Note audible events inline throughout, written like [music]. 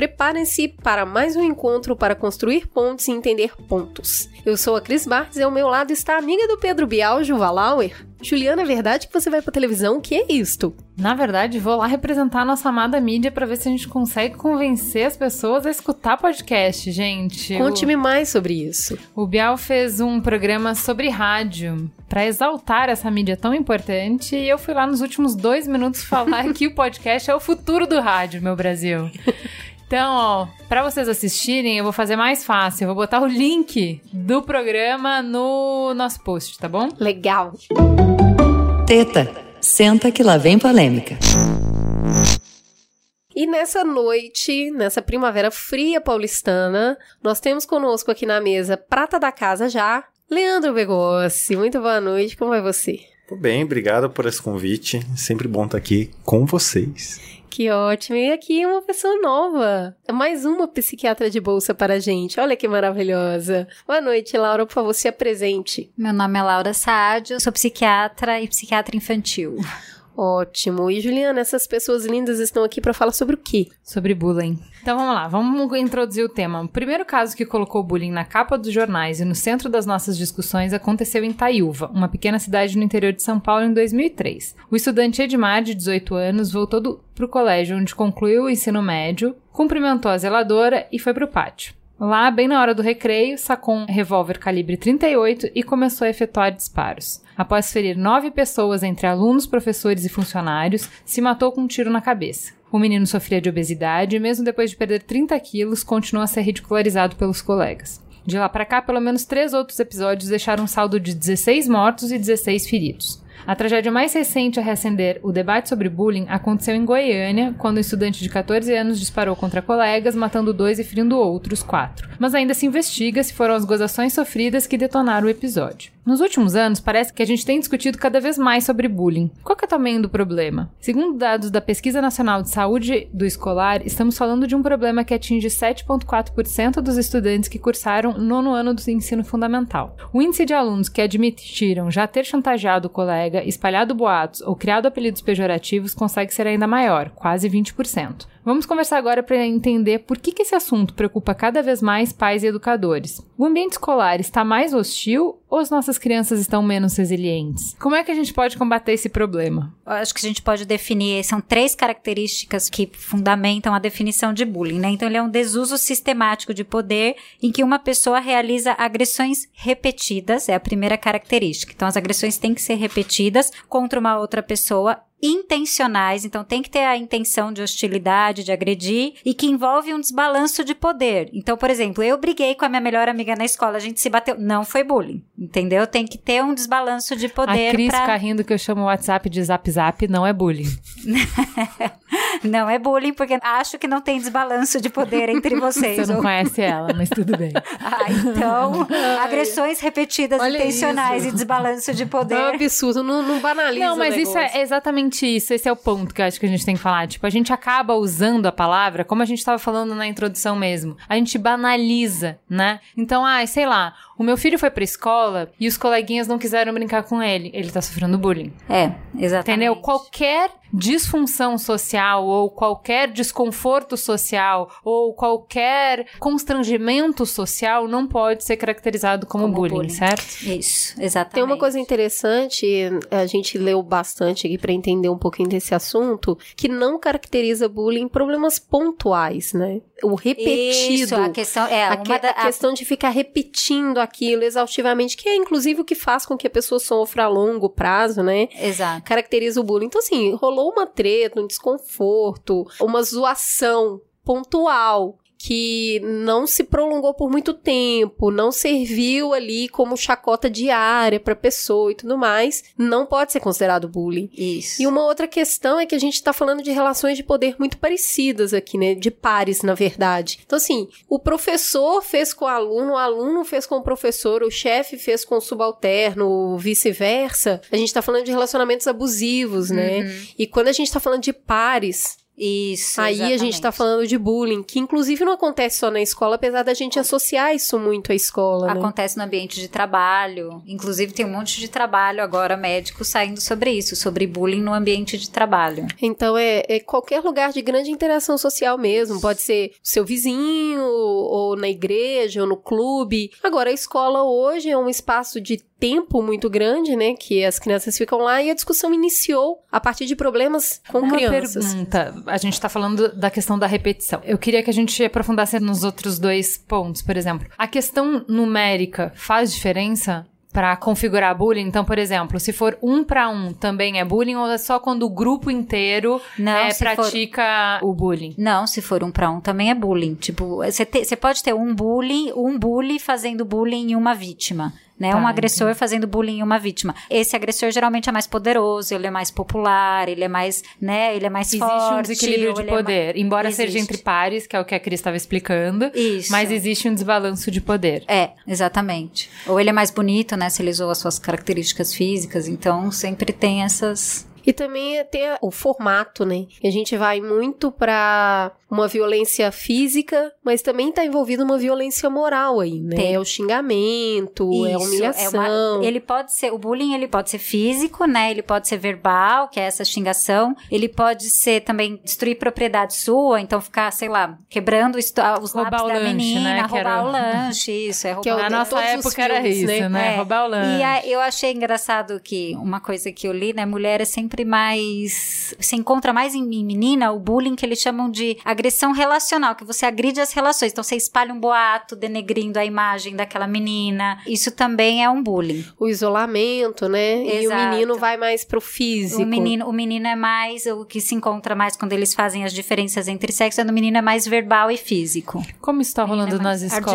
Preparem-se para mais um encontro para construir pontos e entender pontos. Eu sou a Cris Bartz e ao meu lado está a amiga do Pedro Bial, Juva Lauer. Juliana, é verdade que você vai pra televisão? O que é isto? Na verdade, vou lá representar a nossa amada mídia para ver se a gente consegue convencer as pessoas a escutar podcast, gente. Conte-me mais sobre isso. O Bial fez um programa sobre rádio para exaltar essa mídia tão importante e eu fui lá nos últimos dois minutos falar [laughs] que o podcast é o futuro do rádio, meu Brasil. Então, ó, pra vocês assistirem, eu vou fazer mais fácil. Eu vou botar o link do programa no nosso post, tá bom? Legal. Teta, senta que lá vem polêmica. E nessa noite, nessa primavera fria paulistana, nós temos conosco aqui na mesa, prata da casa já, Leandro Begossi. Muito boa noite, como vai você? Tudo bem, obrigado por esse convite. Sempre bom estar aqui com vocês. Que ótimo. E aqui uma pessoa nova. Mais uma psiquiatra de bolsa para a gente. Olha que maravilhosa. Boa noite, Laura. Por favor, se apresente. Meu nome é Laura Saadio, sou psiquiatra e psiquiatra infantil. [laughs] Ótimo. E Juliana, essas pessoas lindas estão aqui para falar sobre o quê? Sobre bullying. Então vamos lá, vamos introduzir o tema. O primeiro caso que colocou bullying na capa dos jornais e no centro das nossas discussões aconteceu em Taiúva, uma pequena cidade no interior de São Paulo, em 2003. O estudante Edmar, de 18 anos, voltou para o colégio onde concluiu o ensino médio, cumprimentou a zeladora e foi para o pátio. Lá, bem na hora do recreio, sacou um revólver calibre 38 e começou a efetuar disparos. Após ferir nove pessoas entre alunos, professores e funcionários, se matou com um tiro na cabeça. O menino sofria de obesidade e, mesmo depois de perder 30 quilos, continua a ser ridicularizado pelos colegas. De lá para cá, pelo menos três outros episódios deixaram um saldo de 16 mortos e 16 feridos. A tragédia mais recente a reacender o debate sobre bullying aconteceu em Goiânia, quando um estudante de 14 anos disparou contra colegas, matando dois e ferindo outros quatro. Mas ainda se investiga se foram as gozações sofridas que detonaram o episódio. Nos últimos anos, parece que a gente tem discutido cada vez mais sobre bullying. Qual é o tamanho do problema? Segundo dados da Pesquisa Nacional de Saúde do Escolar, estamos falando de um problema que atinge 7,4% dos estudantes que cursaram nono ano do ensino fundamental. O índice de alunos que admitiram já ter chantageado o colega, espalhado boatos ou criado apelidos pejorativos consegue ser ainda maior, quase 20%. Vamos conversar agora para entender por que, que esse assunto preocupa cada vez mais pais e educadores. O ambiente escolar está mais hostil ou as nossas crianças estão menos resilientes? Como é que a gente pode combater esse problema? Eu acho que a gente pode definir, são três características que fundamentam a definição de bullying, né? Então ele é um desuso sistemático de poder em que uma pessoa realiza agressões repetidas, é a primeira característica. Então as agressões têm que ser repetidas contra uma outra pessoa intencionais, então tem que ter a intenção de hostilidade, de agredir, e que envolve um desbalanço de poder. Então, por exemplo, eu briguei com a minha melhor amiga na escola, a gente se bateu. Não foi bullying, entendeu? Tem que ter um desbalanço de poder. A Cris pra... fica rindo que eu chamo o WhatsApp de zap zap, não é bullying. [laughs] não é bullying, porque acho que não tem desbalanço de poder entre [laughs] vocês. Você não ou... conhece ela, mas tudo bem. [laughs] ah, então, agressões repetidas, Olha intencionais isso. e desbalanço de poder. É um absurdo, não, não banaliza Não, mas isso é exatamente isso. Esse é o ponto que eu acho que a gente tem que falar. Tipo, a gente acaba usando a palavra, como a gente estava falando na introdução mesmo. A gente banaliza, né? Então, ai, ah, sei lá, o meu filho foi pra escola e os coleguinhas não quiseram brincar com ele. Ele tá sofrendo bullying. É, exatamente. Entendeu? Qualquer disfunção social ou qualquer desconforto social ou qualquer constrangimento social não pode ser caracterizado como, como bullying, bullying, certo? Isso, exatamente. Tem uma coisa interessante, a gente leu bastante aqui para entender um pouquinho desse assunto, que não caracteriza bullying problemas pontuais, né? O repetido. Isso, a questão é a, que, da, a questão de ficar repetindo aquilo exaustivamente, que é inclusive o que faz com que a pessoa sofra a longo prazo, né? Exato. Caracteriza o bullying. Então assim, rolou uma treta, um desconforto, uma zoação pontual que não se prolongou por muito tempo, não serviu ali como chacota diária para pessoa e tudo mais, não pode ser considerado bullying. Isso. E uma outra questão é que a gente tá falando de relações de poder muito parecidas aqui, né? De pares, na verdade. Então, assim, o professor fez com o aluno, o aluno fez com o professor, o chefe fez com o subalterno, vice-versa. A gente tá falando de relacionamentos abusivos, né? E quando a gente tá falando de pares, Isso. Aí a gente tá exatamente. falando de bullying, que inclusive não acontece só na escola, apesar da gente associar isso muito à escola, né? Acontece no ambiente de trabalho. Inclusive, tem um monte de trabalho agora médico saindo sobre isso, sobre bullying no ambiente de trabalho. Então é, é qualquer lugar de grande interação social mesmo. Pode ser seu vizinho, ou na igreja, ou no clube. Agora, a escola hoje é um espaço de tempo muito grande, né? Que as crianças ficam lá e a discussão iniciou a partir de problemas com Uma crianças. pergunta. A gente tá falando da questão da repetição. Eu queria que a gente aprofundasse nos outros dois pontos, por exemplo. A questão numérica faz diferença? Pra configurar bullying? Então, por exemplo, se for um pra um, também é bullying ou é só quando o grupo inteiro Não, é, se for- pratica o bullying? Não, se for um pra um, também é bullying. Tipo, você te- você pode ter um bullying, um bully fazendo bullying em uma vítima. Né? Tá, um agressor fazendo bullying em uma vítima. Esse agressor geralmente é mais poderoso, ele é mais popular, ele é mais, né, ele é mais Existe forte. um desequilíbrio de ele é ma- poder, embora seja Existe. entre pares, que é o que a Cris estava explicando. Isso. Mas existe um desbalanço de poder. É, exatamente. Ou ele é mais bonito, né? Se ele usou as suas características físicas, então sempre tem essas. E também ter o formato, né? A gente vai muito pra uma violência física, mas também tá envolvido uma violência moral aí, né? Tem. É o xingamento, é a Isso, humilhação. uma- ele pode ser, o bullying ele pode ser físico, né? Ele pode ser verbal, que é essa xingação. Ele pode ser também destruir propriedade sua, então ficar, sei lá, quebrando os, os Roubar lápis o da lanche, menina, né, roubar era- o lanche, isso, é roubar [laughs] Que é o- o Na de nossa época era filmes, isso, né? né? É. Roubar o lanche. E a- eu achei engraçado que uma coisa que eu li, né? Mulher é sempre mais. Se encontra mais em em menina o bullying que eles chamam de agressão relacional, que você agride as relações. Então você espalha um boato denegrindo a imagem daquela menina. Isso também é um bullying. O isolamento, né? E o Exato. menino vai mais pro físico. O menino, o menino é mais. O que se encontra mais quando eles fazem as diferenças entre sexos é no menino é mais verbal e físico. Como isso tá rolando Menina nas escolas?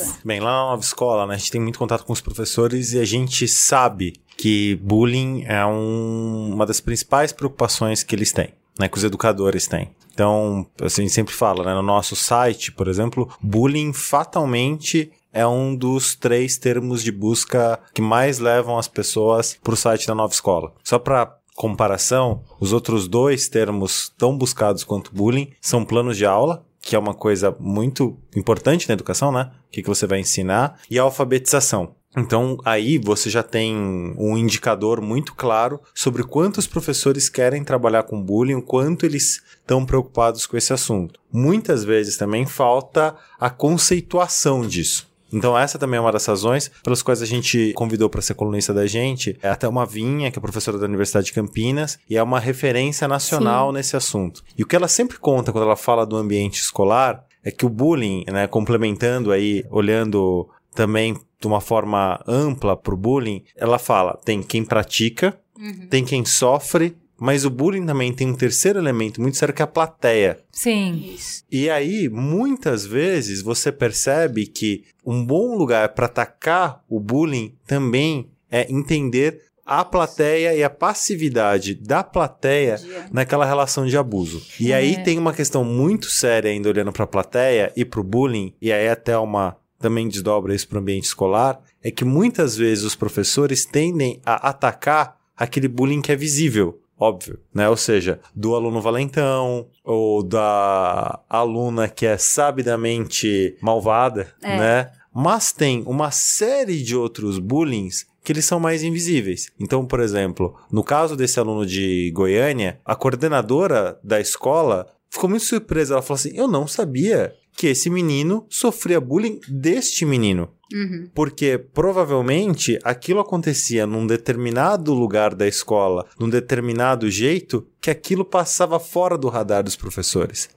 ardilosa. Bem, lá na nova escola, né, a gente tem muito contato com os professores e a gente sabe que bullying é um- uma das principais preocupações que eles têm, né, que os educadores têm. Então, assim, sempre fala, né, no nosso site, por exemplo, bullying fatalmente é um dos três termos de busca que mais levam as pessoas para o site da nova escola. Só para comparação, os outros dois termos tão buscados quanto bullying são planos de aula, que é uma coisa muito importante na educação, né? O que, que você vai ensinar, e alfabetização. Então, aí você já tem um indicador muito claro sobre quantos professores querem trabalhar com bullying, o quanto eles estão preocupados com esse assunto. Muitas vezes também falta a conceituação disso. Então essa também é uma das razões pelas quais a gente convidou para ser colunista da gente. É até uma Vinha, que é professora da Universidade de Campinas, e é uma referência nacional nesse assunto. E o que ela sempre conta quando ela fala do ambiente escolar é que o bullying, né, complementando aí, olhando também de uma forma ampla para o bullying, ela fala, tem quem pratica, tem quem sofre, mas o bullying também tem um terceiro elemento muito sério que é a plateia. Sim. E aí, muitas vezes, você percebe que um bom lugar para atacar o bullying também é entender a plateia e a passividade da plateia naquela relação de abuso. E aí tem uma questão muito séria ainda olhando para a plateia e para o bullying, e aí até uma também desdobra isso para o ambiente escolar, é que muitas vezes os professores tendem a atacar aquele bullying que é visível óbvio, né? Ou seja, do aluno valentão ou da aluna que é sabidamente malvada, É. né? Mas tem uma série de outros bullings que eles são mais invisíveis. Então, por exemplo, no caso desse aluno de Goiânia, a coordenadora da escola ficou muito surpresa. Ela falou assim: Eu não sabia que esse menino sofria bullying deste menino. Porque provavelmente aquilo acontecia num determinado lugar da escola, num determinado jeito, que aquilo passava fora do radar dos professores.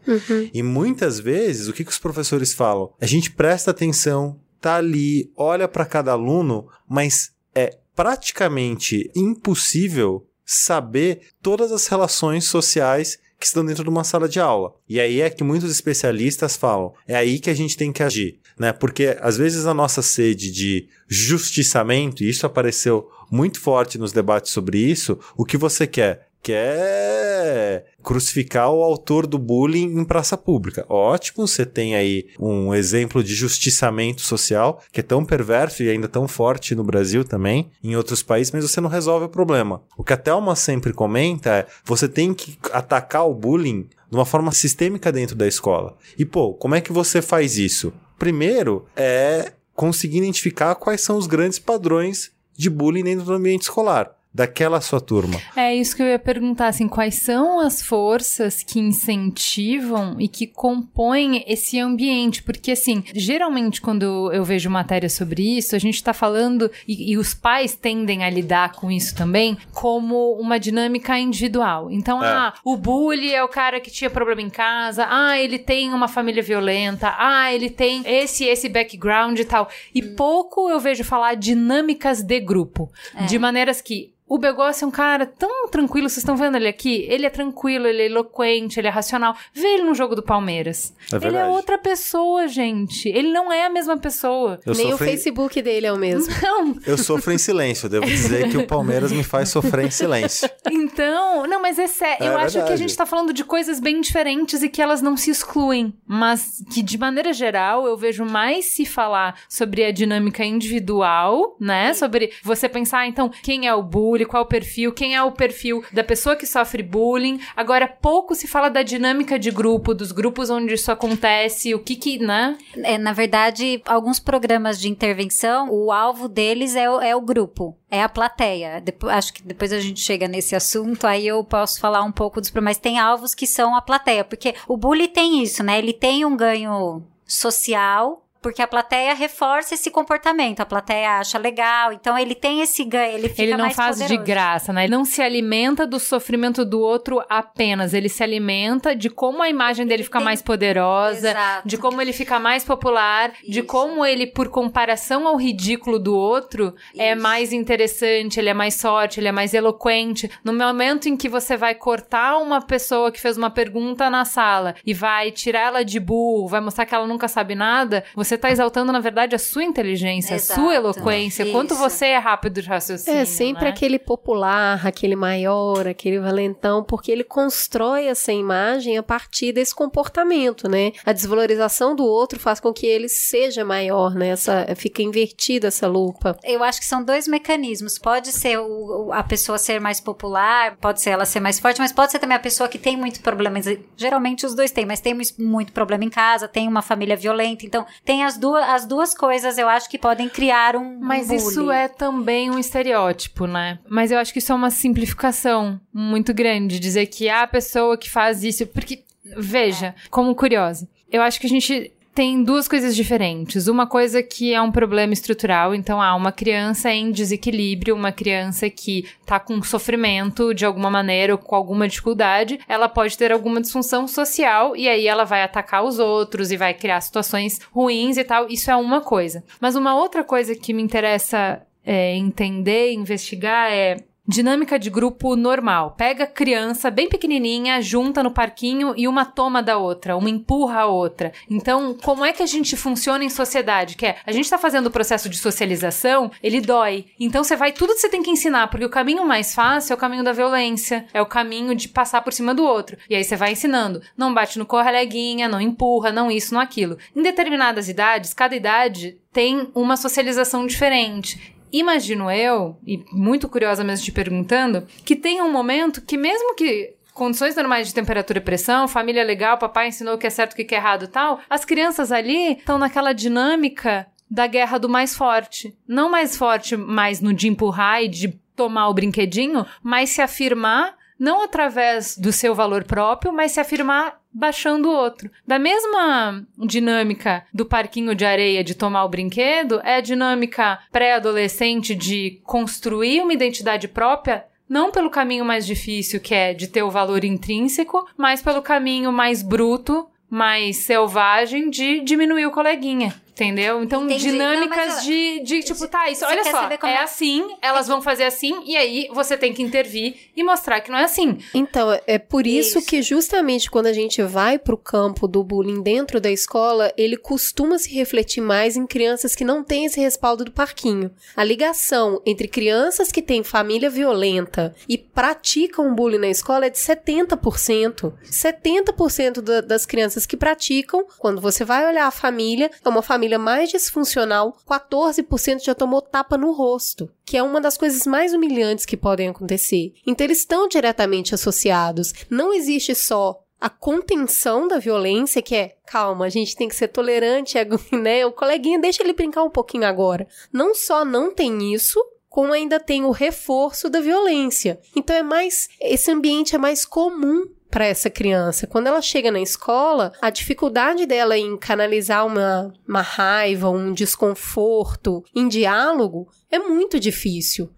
E muitas vezes, o que, que os professores falam? A gente presta atenção, tá ali, olha para cada aluno, mas é praticamente impossível saber todas as relações sociais que estão dentro de uma sala de aula. E aí é que muitos especialistas falam, é aí que a gente tem que agir, né? Porque às vezes a nossa sede de justiçamento, e isso apareceu muito forte nos debates sobre isso, o que você quer? Quer crucificar o autor do bullying em praça pública. Ótimo, você tem aí um exemplo de justiçamento social que é tão perverso e ainda tão forte no Brasil também, em outros países, mas você não resolve o problema. O que a Thelma sempre comenta é: você tem que atacar o bullying de uma forma sistêmica dentro da escola. E pô, como é que você faz isso? Primeiro é conseguir identificar quais são os grandes padrões de bullying dentro do ambiente escolar daquela sua turma. É isso que eu ia perguntar, assim, quais são as forças que incentivam e que compõem esse ambiente? Porque, assim, geralmente quando eu vejo matéria sobre isso, a gente está falando, e, e, os pais tendem a lidar com isso também, como uma dinâmica individual. Então, é. ah, o bully é o cara que tinha problema em casa, ah, ele tem uma família violenta, ah, ele tem esse esse background e tal. E pouco eu vejo falar dinâmicas de grupo, é. de maneiras que o Begossi é um cara tão tranquilo, vocês estão vendo ele aqui? Ele é tranquilo, ele é eloquente, ele é racional. Vê ele no jogo do Palmeiras. É ele é outra pessoa, gente. Ele não é a mesma pessoa. Eu Nem o Facebook dele é o mesmo. [laughs] Não. Eu sofro em silêncio. Devo dizer que o Palmeiras me faz sofrer em silêncio. Então, não, mas é sério. É eu verdade. acho que a gente tá falando de coisas bem diferentes e que elas não se excluem. Mas que, de maneira geral, eu vejo mais se falar sobre a dinâmica individual, né? Sobre você pensar, ah, então, quem é o bullying? Qual o perfil, quem é o perfil da pessoa que sofre bullying. Agora, pouco se fala da dinâmica de grupo, dos grupos onde isso acontece, o que que, né? É, na verdade, alguns programas de intervenção, o alvo deles é o, é o grupo é a plateia. Depois, acho que depois a gente chega nesse assunto, aí eu posso falar um pouco dos mas tem alvos que são a plateia, porque o bullying tem isso, né? Ele tem um ganho social porque a plateia reforça esse comportamento, a plateia acha legal, então ele tem esse ganho, ele fica Ele não faz poderoso. de graça, né? Ele não se alimenta do sofrimento do outro apenas, ele se alimenta de como a imagem dele fica tem... mais poderosa, Exato. de como ele fica mais popular, Isso. de como ele, por comparação ao ridículo do outro, é Isso. é mais interessante, ele é mais sorte, ele é mais eloquente. No momento em que você vai cortar uma pessoa que fez uma pergunta na sala e vai tirar ela de burro, vai mostrar que ela nunca sabe nada, você você está exaltando, na verdade, a sua inteligência, Exato. a sua eloquência, Isso. quanto você é rápido de raciocínio. É sempre né? aquele popular, aquele maior, aquele valentão, porque ele constrói essa imagem a partir desse comportamento, né? A desvalorização do outro faz com que ele seja maior, né? Essa, fica invertida essa lupa. Eu acho que são dois mecanismos. Pode ser o, a pessoa ser mais popular, pode ser ela ser mais forte, mas pode ser também a pessoa que tem muito problema. Geralmente os dois têm, mas tem muito problema em casa, tem uma família violenta, então tem as duas, as duas coisas, eu acho que podem criar um. Mas isso é também um estereótipo, né? Mas eu acho que isso é uma simplificação muito grande. Dizer que a pessoa que faz isso. Porque, veja, é. como curiosa, eu acho que a gente tem duas coisas diferentes. Uma coisa que é um problema estrutural, então há ah, uma criança em desequilíbrio, uma criança que tá com sofrimento de alguma maneira ou com alguma dificuldade, ela pode ter alguma disfunção social e aí ela vai atacar os outros e vai criar situações ruins e tal. Isso é uma coisa. Mas uma outra coisa que me interessa é, entender, investigar é Dinâmica de grupo normal. Pega criança bem pequenininha, junta no parquinho e uma toma da outra, uma empurra a outra. Então, como é que a gente funciona em sociedade? Que é, a gente tá fazendo o processo de socialização, ele dói. Então, você vai tudo que você tem que ensinar, porque o caminho mais fácil é o caminho da violência, é o caminho de passar por cima do outro. E aí você vai ensinando, não bate no correleguinha, não empurra, não isso, não aquilo. Em determinadas idades, cada idade tem uma socialização diferente. Imagino eu, e muito curiosa mesmo te perguntando, que tem um momento que mesmo que condições normais de temperatura e pressão, família legal, papai ensinou o que é certo, o que é errado tal, as crianças ali estão naquela dinâmica da guerra do mais forte. Não mais forte mais no de empurrar e de tomar o brinquedinho, mas se afirmar não através do seu valor próprio, mas se afirmar baixando o outro. Da mesma dinâmica do parquinho de areia de tomar o brinquedo, é a dinâmica pré-adolescente de construir uma identidade própria não pelo caminho mais difícil, que é de ter o valor intrínseco, mas pelo caminho mais bruto, mais selvagem de diminuir o coleguinha. Entendeu? Então, Entendi. dinâmicas Não, de, de, tipo, tá, isso, Você olha só, é é- assim, elas vão fazer assim, e aí você tem que intervir e mostrar que não é assim. Então, é por isso, Isso. que justamente quando a gente vai pro campo do bullying dentro da escola, ele costuma se refletir mais em crianças que não têm esse respaldo do parquinho. A ligação entre crianças que têm família violenta e praticam bullying na escola é de 70%. 70% da- das crianças que praticam, quando você vai olhar a família, é uma família mais disfuncional, 14% já tomou tapa no rosto, que é uma das coisas mais humilhantes que podem acontecer. Então eles estão diretamente associados. Não existe só a contenção da violência, que é, calma, a gente tem que ser tolerante, [laughs] é, né? O coleguinha deixa ele brincar um pouquinho agora. Não só não tem isso, como ainda tem o reforço da violência. Então é mais esse ambiente é mais comum para essa criança. Quando ela chega na escola, a dificuldade dela em canalizar uma, uma raiva, um desconforto em diálogo é muito difícil.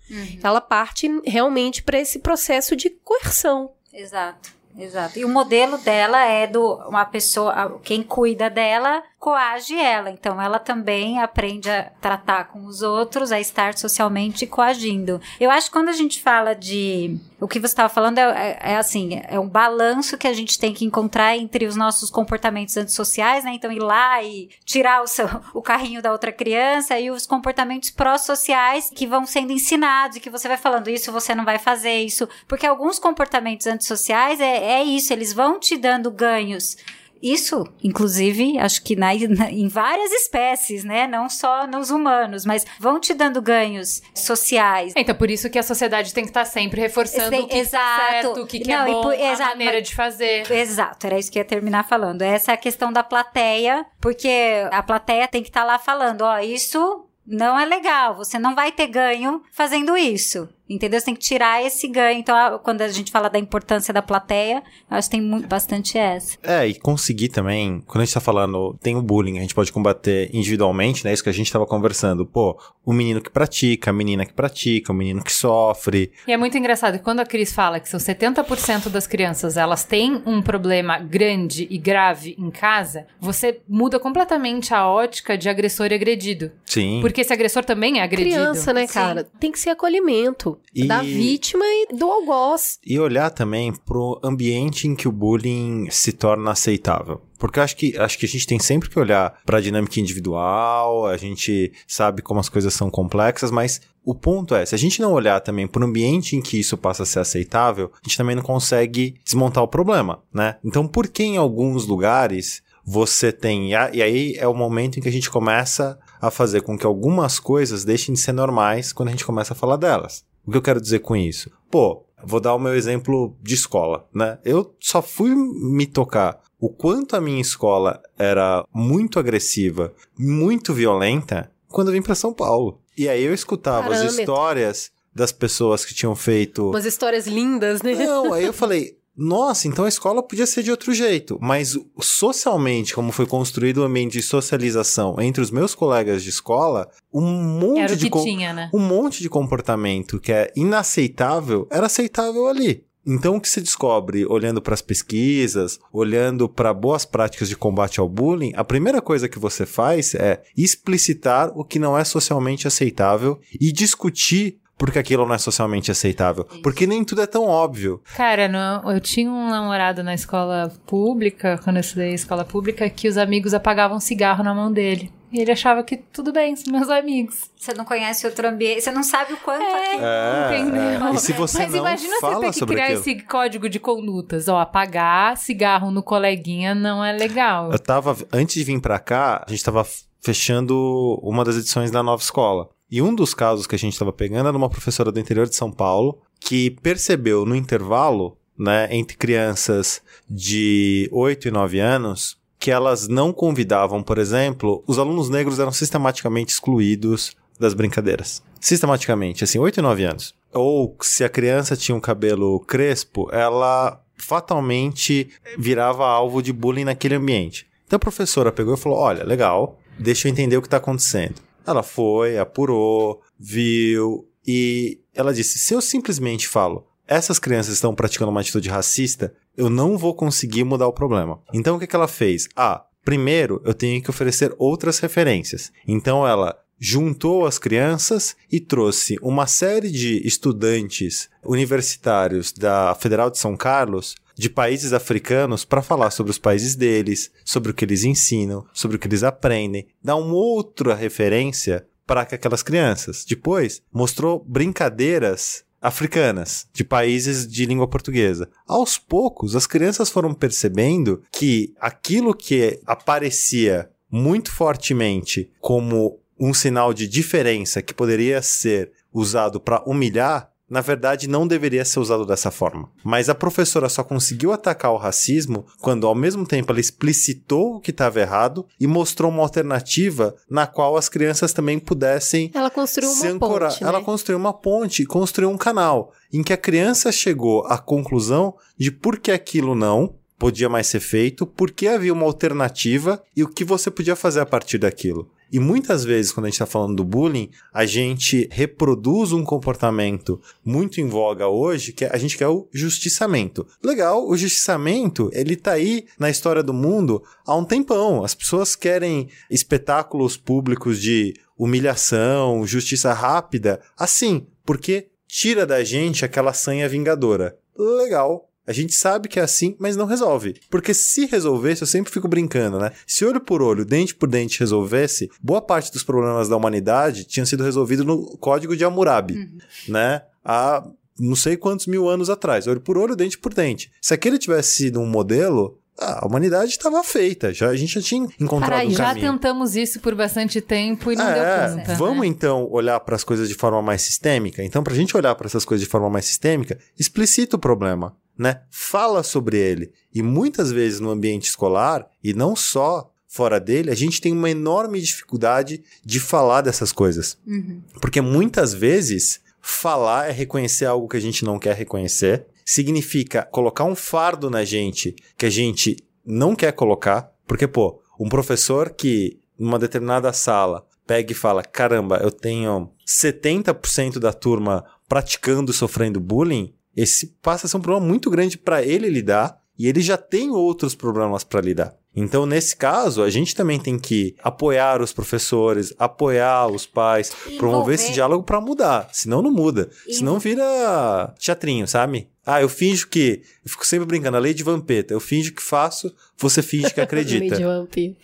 Ela parte realmente para esse processo de coerção. Exato, exato. E o modelo dela é do uma pessoa, quem cuida dela coage ela. Então ela também aprende a tratar com os outros, a estar socialmente coagindo. Eu acho que quando a gente fala de o que você estava falando é, é- é assim, é um balanço que a gente tem que encontrar entre os nossos comportamentos antissociais, né? Então ir lá e tirar o, seu, o carrinho da outra criança e os comportamentos pró-sociais que vão sendo ensinados e que você vai falando isso você não vai fazer isso, porque alguns comportamentos antissociais é, é isso, eles vão te dando ganhos. Isso, inclusive, acho que na, na- em várias espécies, né? Não só nos humanos, mas vão te dando ganhos sociais. Então, por isso que a sociedade tem que estar sempre reforçando Sim, o que exato. tá certo, o que, que Não, é bom, por- a exato, maneira mas- de fazer. Exato, era isso que eu ia terminar falando. Essa é a questão da plateia, porque a plateia tem que estar lá falando, ó, isso não é legal, você não vai ter ganho fazendo isso. Entendeu? Você tem que tirar esse ganho. Então, quando a gente fala da importância da plateia, eu acho que tem muito, bastante essa. É, e conseguir também, quando a gente tá falando, tem o bullying, a gente pode combater individualmente, né? Isso que a gente tava conversando. Pô, o menino que pratica, a menina que pratica, o menino que sofre. E é muito engraçado que quando a Cris fala que são 70% das crianças, elas têm um problema grande e grave em casa, você muda completamente a ótica de agressor e agredido. Sim. Porque esse agressor também é agredido. Criança, né, Sim. cara? Tem que ser acolhimento E- da vítima e do algoz. E olhar também pro ambiente em que o bullying se torna aceitável. Porque eu acho que, acho que a gente tem sempre que olhar pra dinâmica individual, a gente sabe como as coisas são complexas, mas o ponto é, se a gente não olhar também pro ambiente em que isso passa a ser aceitável, a gente também não consegue desmontar o problema, né? Então, por que em alguns lugares você tem. E a- e aí é o momento em que a gente começa a fazer com que algumas coisas deixem de ser normais quando a gente começa a falar delas. O que eu quero dizer com isso? Pô, vou dar o meu exemplo de escola, né? Eu só fui me tocar o quanto a minha escola era muito agressiva, muito violenta, quando eu vim pra São Paulo. E aí eu escutava as Parâmetro. histórias das pessoas que tinham feito Umas histórias lindas, né? não, aí eu falei, nossa, então a escola podia ser de outro jeito. Mas socialmente, como foi construído o ambiente de socialização entre os meus colegas de escola, um monte Era o de tinha, né? um monte de comportamento que é inaceitável era aceitável ali. Então o que se descobre olhando para as pesquisas, olhando para boas práticas de combate ao bullying, a primeira coisa que você faz é explicitar o que não é socialmente aceitável e discutir porque aquilo não é socialmente aceitável, porque nem tudo é tão óbvio. Cara, no- eu tinha um namorado na escola pública, quando eu estudei escola pública, que os amigos apagavam cigarro na mão dele. E ele achava que tudo bem, são meus amigos. Você não conhece outro ambiente, você não sabe o quanto aqui. É, Entendeu? é. E se você Mas não imagina fala você ter que criar aquilo. esse código de condutas. Ó, apagar cigarro no coleguinha não é legal. Eu tava, antes de vir pra cá, a gente tava fechando uma das edições da nova escola. E um dos casos que a gente tava pegando era uma professora do interior de São Paulo que percebeu no intervalo, né, entre crianças de 8 e 9 anos, que elas não convidavam, por exemplo, os alunos negros eram sistematicamente excluídos das brincadeiras. Sistematicamente, assim, 8 e 9 anos. Ou se a criança tinha um cabelo crespo, ela fatalmente virava alvo de bullying naquele ambiente. Então a professora pegou e falou: Olha, legal, deixa eu entender o que está acontecendo. Ela foi, apurou, viu e ela disse: Se eu simplesmente falo, essas crianças estão praticando uma atitude racista, eu não vou conseguir mudar o problema. Então o que, que ela fez? Ah, primeiro eu tenho que oferecer outras referências. Então ela juntou as crianças e trouxe uma série de estudantes universitários da Federal de São Carlos de países africanos para falar sobre os países deles, sobre o que eles ensinam, sobre o que eles aprendem, dar uma outra referência para aquelas crianças. Depois, mostrou brincadeiras africanas, de países de língua portuguesa. Aos poucos, as crianças foram percebendo que aquilo que aparecia muito fortemente como um sinal de diferença que poderia ser usado para humilhar na verdade não deveria ser usado dessa forma. Mas a professora só conseguiu atacar o racismo quando, ao mesmo tempo, ela explicitou o que estava errado e mostrou uma alternativa na qual as crianças também pudessem ela construiu se uma ancorar. ponte, né? Ela construiu uma ponte, construiu um canal em que a criança chegou à conclusão de por que aquilo não podia mais ser feito, por que havia uma alternativa e o que você podia fazer a partir daquilo. E muitas vezes, quando a gente está falando do bullying, a gente reproduz um comportamento muito em voga hoje, que a gente quer o justiçamento. Legal, o justiçamento, ele tá aí na história do mundo há um tempão. As pessoas querem espetáculos públicos de humilhação, justiça rápida, assim, porque tira da gente aquela sanha vingadora. Legal, a gente sabe que é assim, mas não resolve. Porque se resolvesse, eu sempre fico brincando, né? Se olho por olho, dente por dente resolvesse, boa parte dos problemas da humanidade tinham sido resolvidos no código de Hammurabi, né? Há não sei quantos mil anos atrás. Olho por olho, dente por dente. Se aquele tivesse sido um modelo, ah, a humanidade estava feita. Já, a gente já tinha encontrado Peraí, um Já caminho. tentamos isso por bastante tempo e não É, deu conta. Vamos né? então olhar para as coisas de forma mais sistêmica. Então, para a gente olhar para essas coisas de forma mais sistêmica, explicita o problema, né? Fala sobre ele. E muitas vezes no ambiente escolar, e não só fora dele, a gente tem uma enorme dificuldade de falar dessas coisas. Porque muitas vezes falar é reconhecer algo que a gente não quer reconhecer. Significa colocar um fardo na gente que a gente não quer colocar. Porque, pô, um professor que numa determinada sala pega e fala: caramba, eu tenho 70% da turma praticando e sofrendo bullying, esse passa a ser um problema muito grande para ele lidar e ele já tem outros problemas para lidar. Então, nesse caso, a gente também tem que apoiar os professores, apoiar os pais, promover esse Envolver. diálogo para mudar. Senão não muda. Senão vira teatrinho, sabe? Ah, eu finjo que. Eu fico sempre brincando, a lei de Vampeta. Eu finjo que faço, você finge que [laughs] acredita.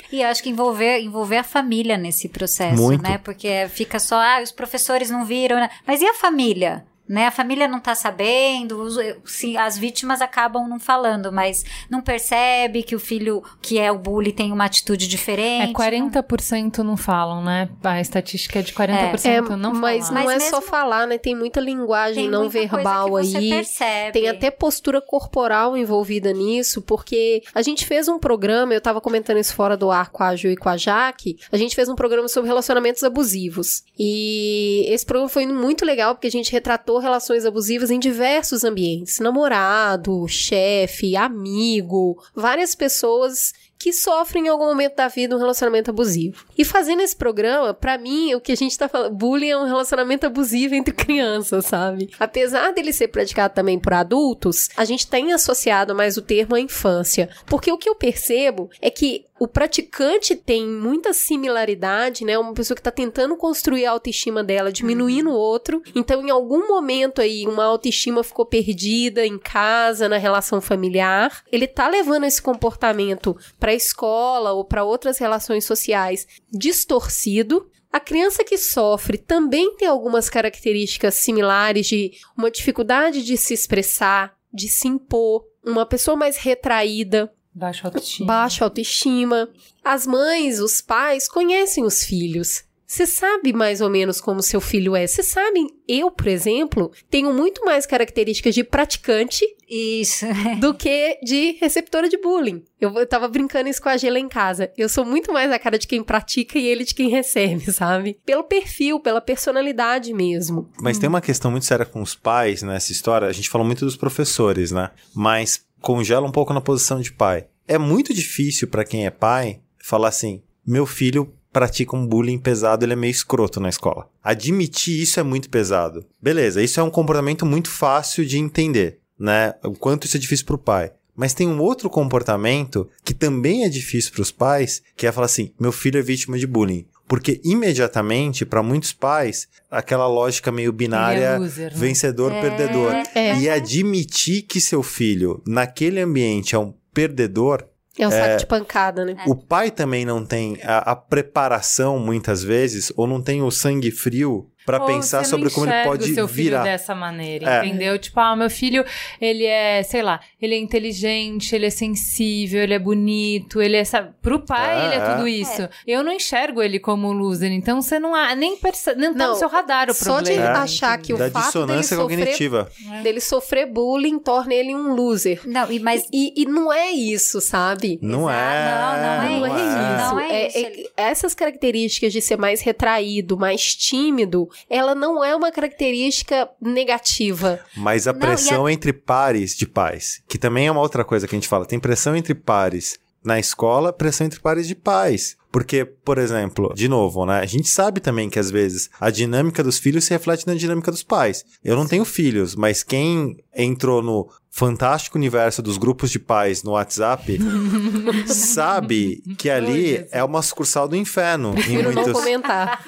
E eu acho que envolver, envolver a família nesse processo, Muito. né? Porque fica só, ah, os professores não viram, né? Mas e a família? Né? A família não tá sabendo, os- sim, as vítimas acabam não falando, mas não percebe que o filho que é o bully tem uma atitude É diferente. 40% não falam, né? A estatística é de 40% É, não mas falam. não Mas é só falar, né? Tem muita linguagem Tem não muita coisa verbal aí. percebe. Tem até postura corporal envolvida nisso, porque a gente fez um programa, eu tava comentando isso fora do ar com a Ju e com a Jaque, a gente fez um programa sobre relacionamentos abusivos. E esse programa foi muito legal, porque a gente retratou relações abusivas em diversos ambientes. Namorado, chefe, amigo, várias pessoas que sofrem em algum momento da vida um relacionamento abusivo. E fazendo esse programa, pra mim, o que a gente tá falando, bullying é um relacionamento abusivo entre crianças, sabe? Apesar dele ser praticado também por adultos, a gente tem associado mais o termo à infância. Porque o que eu percebo é que o praticante tem muita similaridade, né? Uma pessoa que tá tentando construir a autoestima dela, diminuindo o outro. Então, em algum momento aí, uma autoestima ficou perdida em casa, na relação familiar. Ele tá levando esse comportamento pra escola ou pra outras relações sociais distorcido. A criança que sofre também tem algumas características similares de uma dificuldade de se expressar, de se impor, uma pessoa mais retraída, Baixa autoestima. baixa autoestima. As mães, os pais conhecem os filhos. Você sabe mais ou menos como seu filho é. Você sabe, eu, por exemplo, tenho muito mais características de praticante Isso. do que de receptora de bullying. Eu, eu tava brincando isso com a Gela em casa. Eu sou muito mais a cara de quem pratica e ele de quem recebe, [laughs] sabe? Pelo perfil, pela personalidade mesmo. Mas tem uma questão muito séria com os pais nessa história. A gente falou muito dos professores, né? Mas congela um pouco na posição de pai. É muito difícil pra quem é pai falar assim: meu filho pratica um bullying pesado, ele é meio escroto na escola. Admitir isso é muito pesado. Beleza, isso é um comportamento muito fácil de entender, né? O quanto isso é difícil pro pai. Mas Mas tem um outro comportamento que também é difícil para os pais, que é falar assim: meu filho é vítima de bullying. Porque imediatamente, para muitos pais, aquela lógica meio binária, é loser, né? vencedor-perdedor. É. E admitir que seu filho, naquele ambiente, é um perdedor, É um saco de pancada, né? o pai também não tem a, a preparação, muitas vezes, ou não tem o sangue frio para pensar sobre como ele enxerga pode o seu virar. filho dessa maneira, É. entendeu? Tipo, ah, meu filho, ele é, sei lá, ele é inteligente, ele é sensível, ele é bonito, ele é, sabe, pro pai É, ele é é. tudo isso. Eu não enxergo ele como um loser, então você não há, nem perce, não tá no seu radar o só de problema. achar que o da fato dissonância dele sofrer, cognitiva. dele sofrer bullying torna ele um loser. Não, e mas E, e não é isso, sabe? Não Exato. é. Não, não é Não é isso. Não é isso, É- essas características de ser mais retraído, mais tímido, ela não é uma característica negativa. Mas a Não, pressão entre pares de pais, que também é uma outra coisa que a gente fala, tem pressão entre pares na escola, pressão entre pares de pais. Porque, por exemplo, de novo, né? A gente sabe também que às vezes a dinâmica dos filhos se reflete na dinâmica dos pais. Eu não tenho filhos, mas quem entrou no fantástico universo dos grupos de pais no WhatsApp [laughs] sabe que ali é uma sucursal do inferno em Prefiro muitos,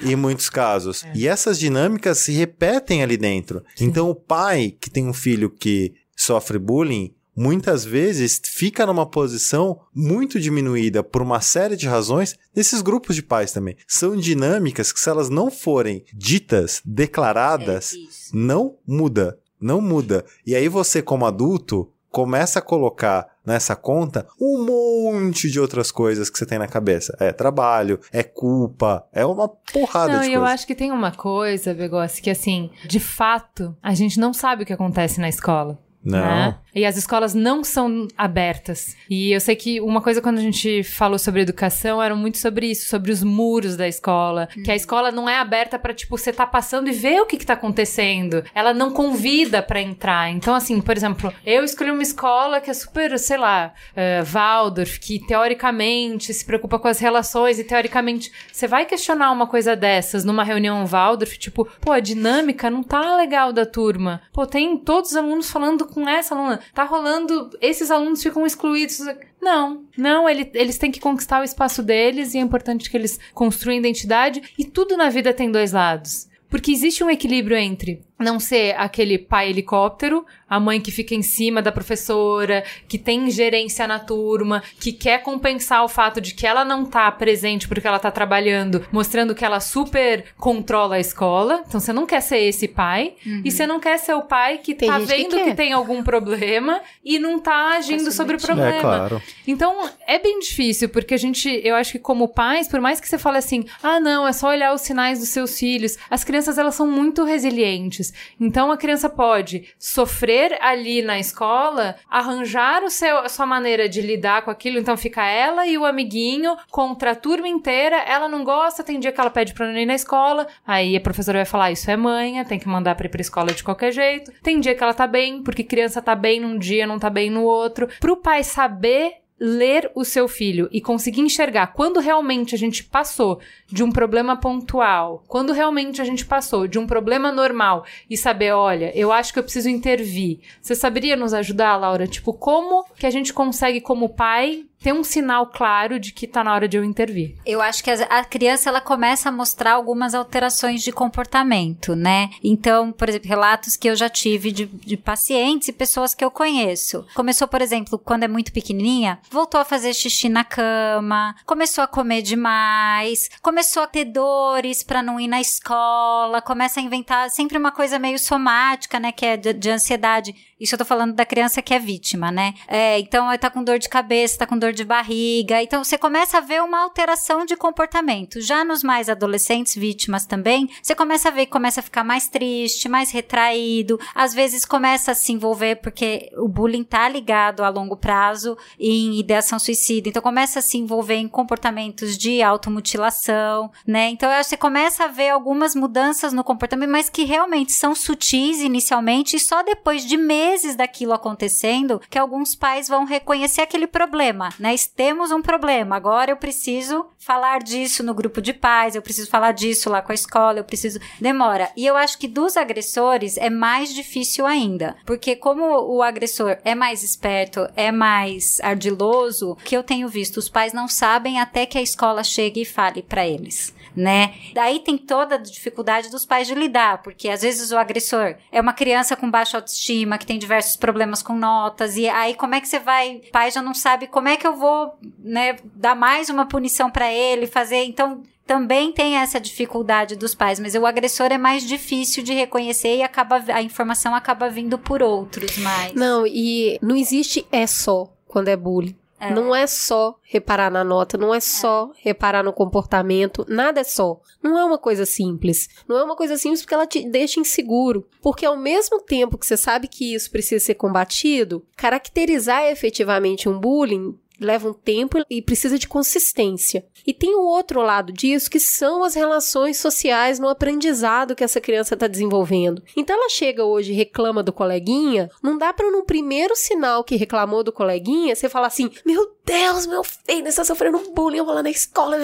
[laughs] em muitos casos. E essas dinâmicas se repetem ali dentro. Então, o pai que tem um filho que sofre bullying, muitas vezes fica numa posição muito diminuída por uma série de razões desses grupos de pais também. São dinâmicas que, se elas não forem ditas, declaradas, não muda. Não muda. E aí você, como adulto, começa a colocar nessa conta um monte de outras coisas que você tem na cabeça. É trabalho, é culpa, é uma porrada Não, de e eu coisas. acho que tem uma coisa, Begossi, que assim, de fato, a gente não sabe o que acontece na escola. Não. né? E as escolas não são abertas. E eu sei que uma coisa quando a gente falou sobre educação era muito sobre isso, sobre os muros da escola, que a escola não é aberta pra tipo você tá passando e ver o que que tá acontecendo. Ela não convida pra entrar. Então assim, por exemplo, eu escolhi uma escola que é super, sei lá, eh, Waldorf, que teoricamente se preocupa com as relações e teoricamente você vai questionar uma coisa dessas numa reunião Waldorf, tipo, pô, a dinâmica não tá legal da turma. Pô, tem todos os alunos falando com essa aluna. Tá rolando, esses alunos ficam excluídos. Não, não, ele- eles têm que conquistar o espaço deles e é importante que eles construam identidade. E tudo na vida tem dois lados. Porque existe um equilíbrio entre não ser aquele pai helicóptero, a mãe que fica em cima da professora, que tem gerência na turma, que quer compensar o fato de que ela não tá presente porque ela tá trabalhando, mostrando que ela super controla a escola. Então você não quer ser esse pai. E você não quer ser o pai que Tem tá que vendo que, quer. tem algum problema e não tá agindo sobre o problema. É claro. Então, é bem difícil, porque a gente, eu acho que como pais, por mais que você fale assim, ah, não, é só olhar os sinais dos seus filhos, as crianças, elas são muito resilientes. Então, a criança pode sofrer ali na escola, arranjar o seu, a sua maneira de lidar com aquilo, então fica ela e o amiguinho contra a turma inteira, ela não gosta, tem dia que ela pede pra não ir na escola, aí a professora vai falar, isso é manha, tem que mandar pra ir pra escola de qualquer jeito. Tem dia que ela tá bem, porque criança tá bem num dia, não tá bem no outro. Pro pai saber ler o seu filho e conseguir enxergar quando realmente a gente passou de um problema pontual, quando realmente a gente passou de um problema normal e saber, olha, eu acho que eu preciso intervir. Você saberia nos ajudar, Laura? Tipo, como que a gente consegue como pai ter um sinal claro de que tá na hora de eu intervir? Eu acho que a, a criança ela começa a mostrar algumas alterações de comportamento, né? Então, por exemplo, relatos que eu já tive de, de pacientes e pessoas que eu conheço. Começou, por exemplo, quando é muito pequenininha, voltou a fazer xixi na cama, começou a comer demais, começou a ter dores pra não ir na escola, começa a inventar sempre uma coisa meio somática, né? Que é de, de ansiedade. Isso eu tô falando da criança que é vítima, né? É, então, ela tá com dor de cabeça, tá com dor de barriga. Então, você começa a ver uma alteração de comportamento. Já nos mais adolescentes, vítimas também, você começa a ver que começa a ficar mais triste, mais retraído. Às vezes começa a se envolver, porque o bullying tá ligado a longo prazo em ideação suicida. Então, começa a se envolver em comportamentos de automutilação, né? Então, eu acho que você começa a ver algumas mudanças no comportamento, mas que realmente são sutis inicialmente e só depois de meses daquilo acontecendo que alguns pais vão reconhecer aquele problema, Nós temos um problema. Agora eu preciso falar disso no grupo de pais, eu preciso falar disso lá com a escola, eu preciso. Demora. E eu acho que dos agressores é mais difícil ainda. Porque, como o agressor é mais esperto, é mais ardiloso, que eu tenho visto, os pais não sabem até que a escola chegue e fale para eles né? Daí tem toda a dificuldade dos pais de lidar, porque às vezes o agressor é uma criança com baixa autoestima, que tem diversos problemas com notas, e aí como é que você vai, o pai já não sabe como é que eu vou, né, dar mais uma punição para ele, fazer, então também tem essa dificuldade dos pais, mas o agressor é mais difícil de reconhecer e acaba a informação acaba vindo por outros mais. Não, e não existe é só quando é bullying. É. Não é só reparar na nota, não é só é. reparar no comportamento, nada é só. Não é uma coisa simples. Não é uma coisa simples porque ela te deixa inseguro. Porque ao mesmo tempo que você sabe que isso precisa ser combatido, caracterizar efetivamente um bullying leva um tempo e precisa de consistência. E tem o outro lado disso, que são as relações sociais no aprendizado que essa criança está desenvolvendo. Então ela chega hoje e reclama do coleguinha, não dá para no primeiro sinal que reclamou do coleguinha, você falar assim: "Meu Deus, meu filho está sofrendo bullying, eu vou lá na escola",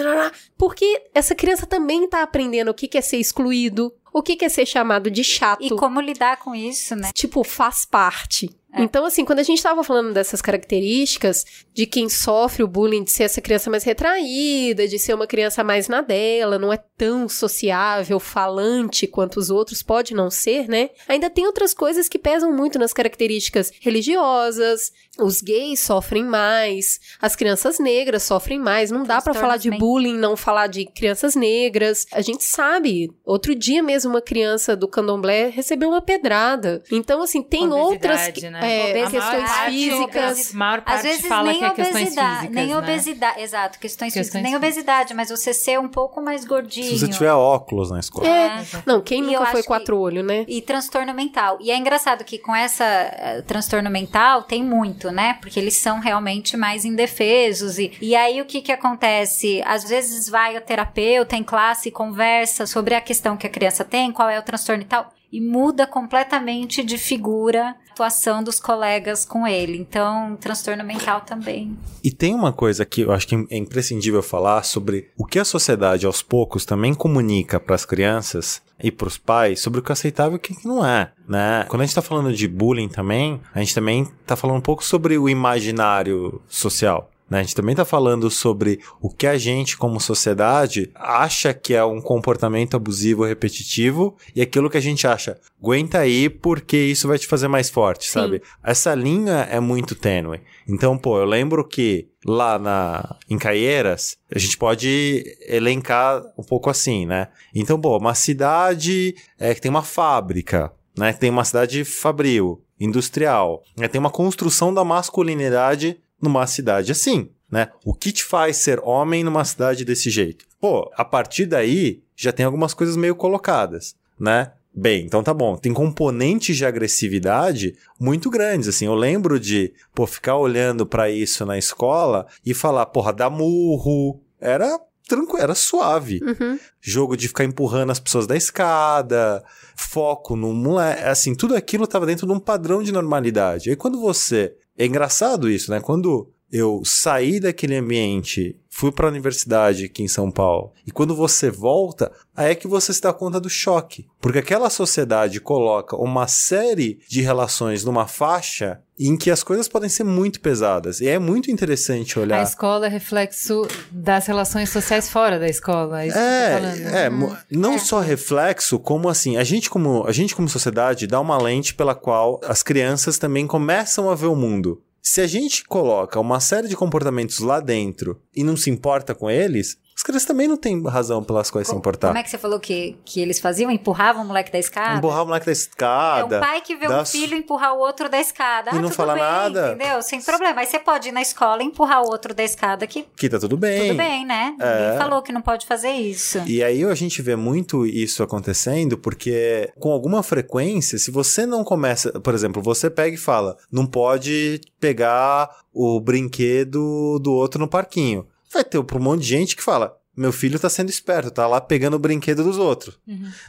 porque essa criança também está aprendendo o que é ser excluído, o que é ser chamado de chato. E como lidar com isso, né? Tipo, faz parte. É. Então, assim, quando a gente estava falando dessas características de quem sofre o bullying, de ser essa criança mais retraída, de ser uma criança mais na dela, não é tão sociável, falante quanto os outros, pode não ser, né? Ainda tem outras coisas que pesam muito nas características religiosas, os gays sofrem mais, as crianças negras sofrem mais. Não dá para falar de bullying, não falar de crianças negras. A gente sabe. Outro dia mesmo, uma criança do candomblé recebeu uma pedrada. Então, assim, tem outras. Né? É, questões físicas. Maior parte Às vezes fala nem que é obesidade, físicas, nem né? obesidade, exato, questões, Questões físicas, nem obesidade, mas você ser um pouco mais gordinho. Se você tiver óculos na escola. É. Não, quem E nunca foi quatro olhos, né? E transtorno mental. E é engraçado que com essa eh, transtorno mental tem muito, né? Porque eles são realmente mais indefesos. E, e aí o que que acontece? Às vezes vai o terapeuta em classe e conversa sobre a questão que a criança tem, qual é o transtorno e tal. E muda completamente de figura a atuação dos colegas com ele. Então, transtorno mental também. E tem uma coisa que eu acho que é imprescindível falar sobre o que a sociedade aos poucos também comunica para as crianças e para os pais sobre o que é aceitável e o que não é, né? Quando a gente está falando de bullying também, a gente também está falando um pouco sobre o imaginário social. Né? A gente também está falando sobre o que a gente, como sociedade, acha que é um comportamento abusivo repetitivo e aquilo que a gente acha, aguenta aí porque isso vai te fazer mais forte, sabe? Essa linha é muito tênue. Então, pô, eu lembro que lá na, em Caieiras, a gente pode elencar um pouco assim, né? Então, pô, uma cidade é, que tem uma fábrica, né? Tem uma cidade fabril, industrial, né? tem uma construção da masculinidade numa cidade assim, né? O que te faz ser homem numa cidade desse jeito? Pô, a partir daí já tem algumas coisas meio colocadas, né? Bem, então tá bom. Tem componentes de agressividade muito grandes, assim. Eu lembro de, pô, ficar olhando pra isso na escola e falar, porra, dá murro. Era tranquilo, era suave. Uhum. Jogo de ficar empurrando as pessoas da escada, foco no moleque, assim, tudo aquilo tava dentro de um padrão de normalidade. Aí quando você, é engraçado isso, né? Quando eu saí daquele ambiente, fui para a universidade aqui em São Paulo, e quando você volta, aí é que você se dá conta do choque. Porque aquela sociedade coloca uma série de relações numa faixa em que as coisas podem ser muito pesadas. E é muito interessante A olhar. escola é reflexo das relações sociais fora da escola. É isso É, falando. é, mo- não só reflexo, como assim, a gente como, a gente como sociedade dá uma lente pela qual as crianças também começam a ver o mundo. Se a gente coloca uma série de comportamentos lá dentro e não se importa com eles, as crianças também não têm razão pelas quais se importar. Como é que você falou que, que eles faziam? Empurravam o moleque da escada? Empurrar o moleque da É escada. um pai que vê dá um filho empurrar o outro da escada. E ah, não fala bem, nada. Entendeu? Sem problema. Aí você pode ir na escola e empurrar o outro da escada, que Que tá tudo bem. tudo bem, né? É. Ninguém falou que não pode fazer isso. E aí a gente vê muito isso acontecendo porque com alguma frequência, se você não começa, por exemplo, você pega e fala, não pode pegar o brinquedo do outro no parquinho. Vai ter um monte de gente que fala, meu filho tá sendo esperto, tá lá pegando o brinquedo dos outros,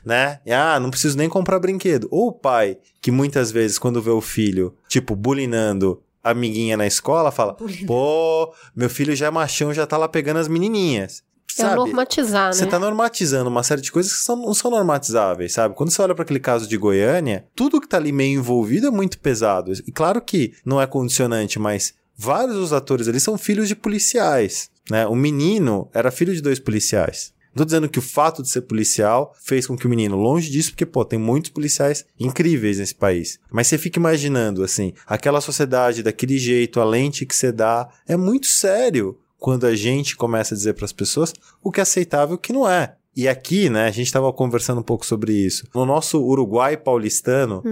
né? E, ah, não preciso nem comprar brinquedo. Ou o pai, que muitas vezes quando vê o filho, tipo, bulinando amiguinha na escola fala: pô, meu filho já é machão, já tá lá pegando as menininhas. É Sabe? normatizar, né? Você tá normatizando uma série de coisas que são- não são normatizáveis, sabe? Quando você olha para aquele caso de Goiânia, tudo que tá ali meio envolvido é muito pesado. E claro que não é condicionante, mas vários dos atores ali são filhos de policiais, né? O menino era filho de dois policiais. Não tô dizendo que o fato de ser policial fez com que o menino, longe disso, porque, pô, tem muitos policiais incríveis nesse país. Mas você fica imaginando, assim, aquela sociedade daquele jeito, a lente que você dá, é muito sério quando a gente começa a dizer para as pessoas o que é aceitável e o que não é. E aqui, né, a gente estava conversando um pouco sobre isso. No nosso Uruguai paulistano,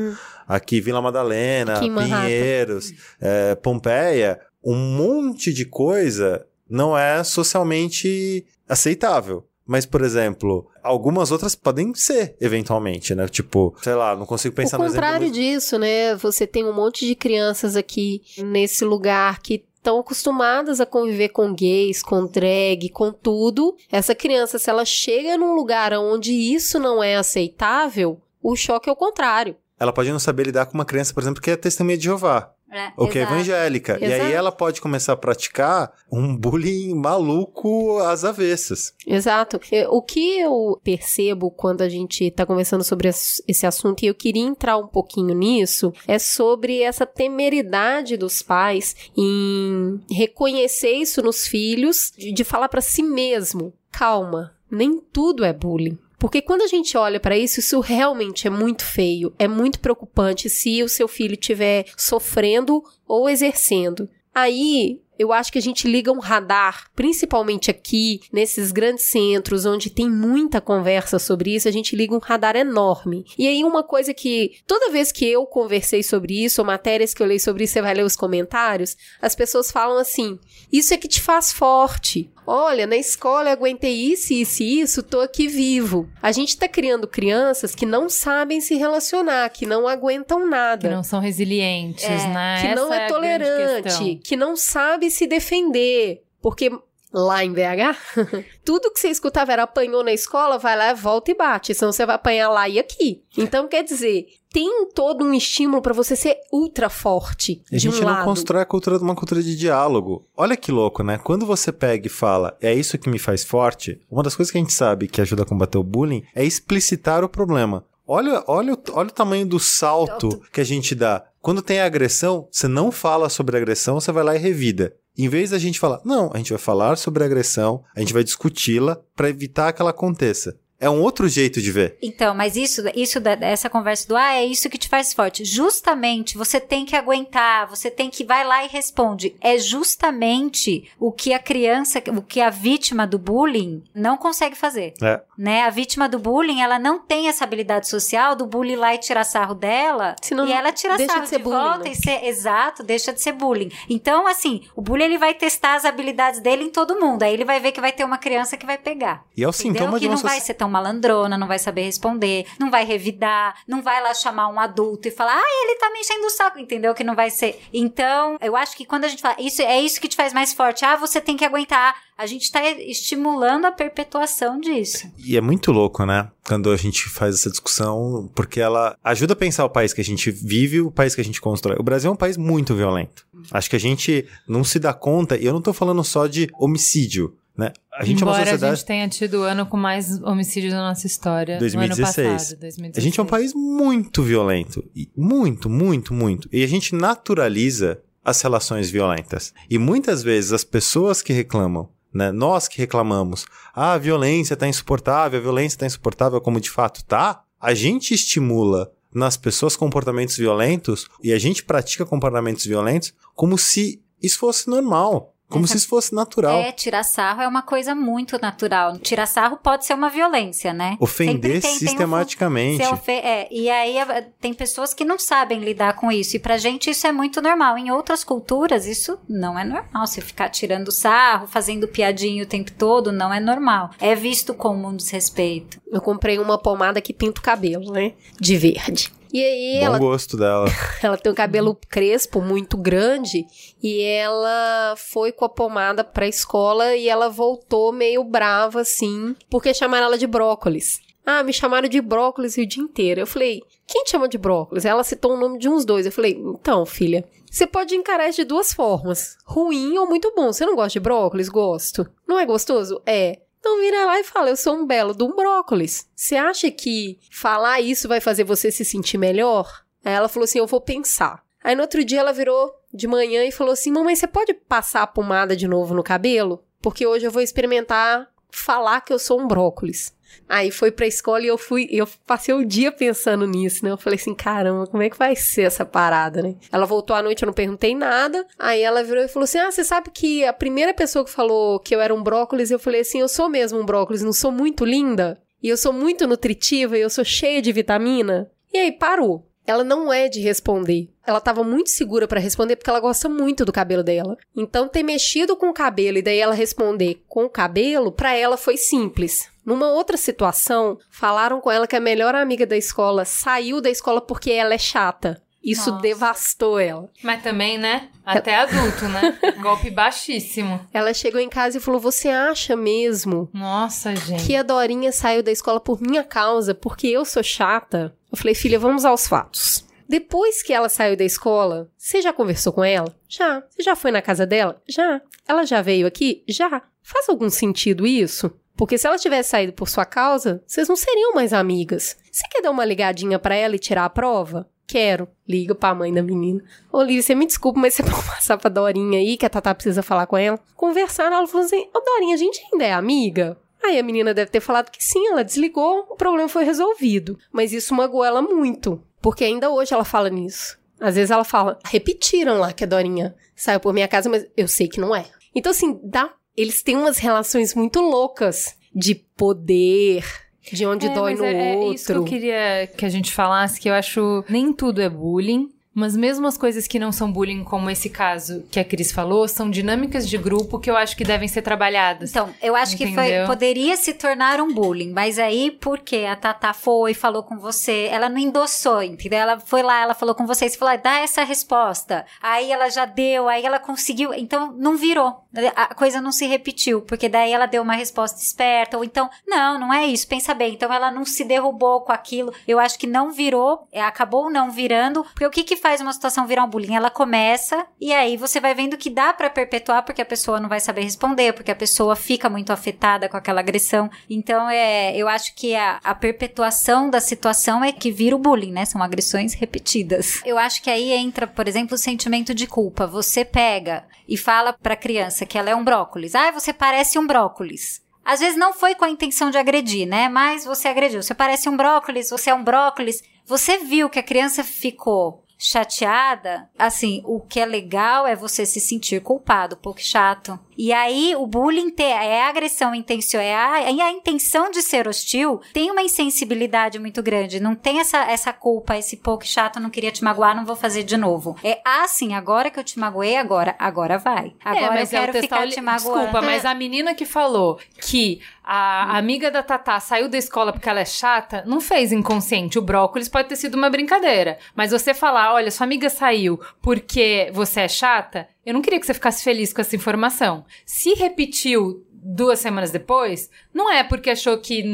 aqui Vila Madalena. Pinheiros, é, Pompeia, um monte de coisa não é socialmente aceitável. Mas, por exemplo, algumas outras podem ser, eventualmente, né? Tipo, sei lá, não consigo pensar o no exemplo. contrário muito- disso, né? Você tem um monte de crianças aqui nesse lugar que estão acostumadas a conviver com gays, com drag, com tudo. Essa criança, se ela chega num lugar onde isso não é aceitável, o choque é o contrário. Ela pode não saber lidar com uma criança, por exemplo, que é testemunha de Jeová. É, ou que é exato. evangélica. E Exato. aí ela pode começar a praticar um bullying maluco às avessas. Exato. O que eu percebo quando a gente tá conversando sobre es- esse assunto, e eu queria entrar um pouquinho nisso, é sobre essa temeridade dos pais em reconhecer isso nos filhos, de, falar pra si mesmo: calma, nem tudo é bullying. Porque quando a gente olha pra isso, isso realmente é muito feio, é muito preocupante se o seu filho estiver sofrendo ou exercendo. Aí, eu acho que a gente liga um radar, principalmente aqui, nesses grandes centros, onde tem muita conversa sobre isso, a gente liga um radar enorme. E aí, uma coisa que, toda vez que eu conversei sobre isso, ou matérias que eu leio sobre isso, você vai ler os comentários, as pessoas falam assim: isso é que te faz forte. Olha, na escola eu aguentei isso, isso e isso, tô aqui vivo. A gente tá criando crianças que não sabem se relacionar, que não aguentam nada Que não são resilientes, né? que não Essa é a grande tolerante, que não sabe se defender. Porque lá em BH, [laughs] tudo que você escutava era apanhou na escola, vai lá, volta e bate. Senão você vai apanhar lá e aqui. Então, quer dizer, tem todo um estímulo pra você ser ultra forte. A de gente um não lado. constrói a cultura de uma cultura de diálogo. Olha que louco, né? Quando você pega e fala, é isso que me faz forte, uma das coisas que a gente sabe que ajuda a combater o bullying é explicitar o problema. Olha, olha, olha o tamanho do salto que a gente dá. Quando tem agressão, você não fala sobre agressão, você vai lá e revida. Em vez da gente falar, não, a gente vai falar sobre agressão, a gente vai discuti-la para evitar que ela aconteça. É um outro jeito de ver. Então, mas isso, isso da- essa conversa do ah, é isso que te faz forte. Justamente, você tem que aguentar, você tem que vai lá e responde. É justamente o que a criança, o que a vítima do bullying não consegue fazer. É. Né? A vítima do bullying, ela não tem essa habilidade social do bullying lá e tirar sarro dela. Senão e ela tira deixa sarro de ser bullying, volta né? e ser exato, deixa de ser bullying. Então, assim, o bullying ele vai testar as habilidades dele em todo mundo. Aí ele vai ver que vai ter uma criança que vai pegar. E é o Entendeu? sintoma que de uma não vai ser tão malandrona, não vai saber responder, não vai revidar, não vai lá chamar um adulto e falar, ah, ele tá me enchendo o saco, entendeu? Que não vai ser. Então, eu acho que quando a gente fala, isso é isso que te faz mais forte, ah, você tem que aguentar. A gente tá estimulando a perpetuação disso. E é muito louco, né? Quando a gente faz essa discussão, porque ela ajuda a pensar o país que a gente vive o país que a gente constrói. O Brasil é um país muito violento. Acho que a gente não se dá conta, e eu não tô falando só de homicídio, né? A gente Embora é uma sociedade. a gente tenha tido o ano com mais homicídios na nossa história. No 2016. ano passado, 2016. A gente é um país muito violento. E Muito, muito, muito. E a gente naturaliza as relações violentas. E muitas vezes as pessoas que reclamam, né, nós que reclamamos, ah, a violência tá insuportável, a violência tá insuportável, como de fato tá, a gente estimula nas pessoas comportamentos violentos e a gente pratica comportamentos violentos como se isso fosse normal. Como Essa- se isso fosse natural. É, tirar sarro é uma coisa muito natural. Tirar sarro pode ser uma violência, né? Ofender tem- tem um- sistematicamente. Ofe- é, e aí tem pessoas que não sabem lidar com isso. E pra gente isso é muito normal. Em outras culturas, isso não é normal. Você ficar tirando sarro, fazendo piadinha o tempo todo, não é normal. É visto como um desrespeito. Eu comprei uma pomada que pinta o cabelo, né? De verde. E aí Bom ela, gosto dela. [laughs] ela tem um cabelo crespo muito grande e ela foi com a pomada pra escola e ela voltou meio brava assim, porque chamaram ela de brócolis. Ah, me chamaram de brócolis o dia inteiro. Eu falei, quem te chama de brócolis? Ela citou o nome de uns dois. Eu falei, então, filha, você pode encarar isso de duas formas: ruim ou muito bom. Você não gosta de brócolis? Gosto. Não é gostoso? É. Então vira lá e fala, eu sou um belo de um brócolis. Você acha que falar isso vai fazer você se sentir melhor? Aí ela falou assim, eu vou pensar. Aí no outro dia ela virou de manhã e falou assim, mamãe, você pode passar a pomada de novo no cabelo? Porque hoje eu vou experimentar falar que eu sou um brócolis. Aí foi pra escola e eu fui, eu passei o dia pensando nisso, né? Eu falei assim, caramba, como é que vai ser essa parada, né? Ela voltou à noite, eu não perguntei nada. Aí ela virou e falou assim: Ah, você sabe que a primeira pessoa que falou que eu era um brócolis, eu falei assim: Eu sou mesmo um brócolis, não sou muito linda? E eu sou muito nutritiva e eu sou cheia de vitamina? E aí parou. Ela não é de responder. Ela estava muito segura para responder porque ela gosta muito do cabelo dela. Então ter mexido com o cabelo e daí ela responder com o cabelo, para ela foi simples. Numa outra situação, falaram com ela que a melhor amiga da escola saiu da escola porque ela é chata. Isso Nossa. devastou ela. Mas também, né? Até adulto, né? [laughs] Golpe baixíssimo. Ela chegou em casa e falou: Você acha mesmo Nossa, gente. que a Dorinha saiu da escola por minha causa, porque eu sou chata? Eu falei: Filha, vamos aos fatos. Depois que ela saiu da escola, você já conversou com ela? Já. Você já foi na casa dela? Já. Ela já veio aqui? Já. Faz algum sentido isso? Porque se ela tivesse saído por sua causa, vocês não seriam mais amigas. Você quer dar uma ligadinha pra ela e tirar a prova? Quero. Liga pra mãe da menina. Olivia, você me desculpa, mas você [laughs] pode passar pra Dorinha aí, que a Tatá precisa falar com ela. Conversaram, ela falou assim, ô Dorinha, a gente ainda é amiga? Aí a menina deve ter falado que sim, ela desligou, o problema foi resolvido. Mas isso magoou ela muito, porque ainda hoje ela fala nisso. Às vezes ela fala, repetiram lá que a Dorinha saiu por minha casa, mas eu sei que não é. Então, assim, dá. Eles têm umas relações muito loucas de poder, de onde É, dói mas no é, outro. É isso que eu queria que a gente falasse, que eu acho nem tudo é bullying. Mas mesmo as coisas que não são bullying, como esse caso que a Cris falou, são dinâmicas de grupo que eu acho que devem ser trabalhadas. Então, eu acho que foi, Entendeu? poderia se tornar um bullying, mas aí porque a Tata foi, falou com você, ela não endossou, entendeu? Ela foi lá, ela falou com você, você falou, "Ah, dá essa resposta. Aí ela já deu, aí ela conseguiu, então não virou. A coisa não se repetiu, porque daí ela deu uma resposta esperta, ou então, não, não é isso, pensa bem. Então ela não se derrubou com aquilo. Eu acho que não virou, é, acabou não virando, porque o que que faz uma situação virar um bullying? Ela começa e aí você vai vendo que dá pra perpetuar porque a pessoa não vai saber responder, porque a pessoa fica muito afetada com aquela agressão. Então é, eu acho que a, a perpetuação da situação é que vira o bullying, né? São agressões repetidas. Eu acho que aí entra, por exemplo, o sentimento de culpa. Você pega e fala pra criança que ela é um brócolis. Ah, você parece um brócolis. Às vezes não foi com a intenção de agredir, né? Mas você agrediu. Você parece um brócolis, você é um brócolis. Você viu que a criança ficou chateada, assim, o que é legal é você se sentir culpado, um pouco chato. E aí, o bullying é a agressão intencional, é a, é a intenção de ser hostil, tem uma insensibilidade muito grande. Não tem essa, essa culpa, esse pouco chato, não queria te magoar, não vou fazer de novo. É assim, agora que eu te magoei, agora, agora vai. Agora eu é o quero testar ficar li- te magoando. Desculpa, mas a menina que falou que a amiga da Tatá saiu da escola porque ela é chata, não fez inconsciente. O brócolis pode ter sido uma brincadeira. Mas você falar, olha, sua amiga saiu porque você é chata, eu não queria que você ficasse feliz com essa informação. Se repetiu duas semanas depois, não é porque achou que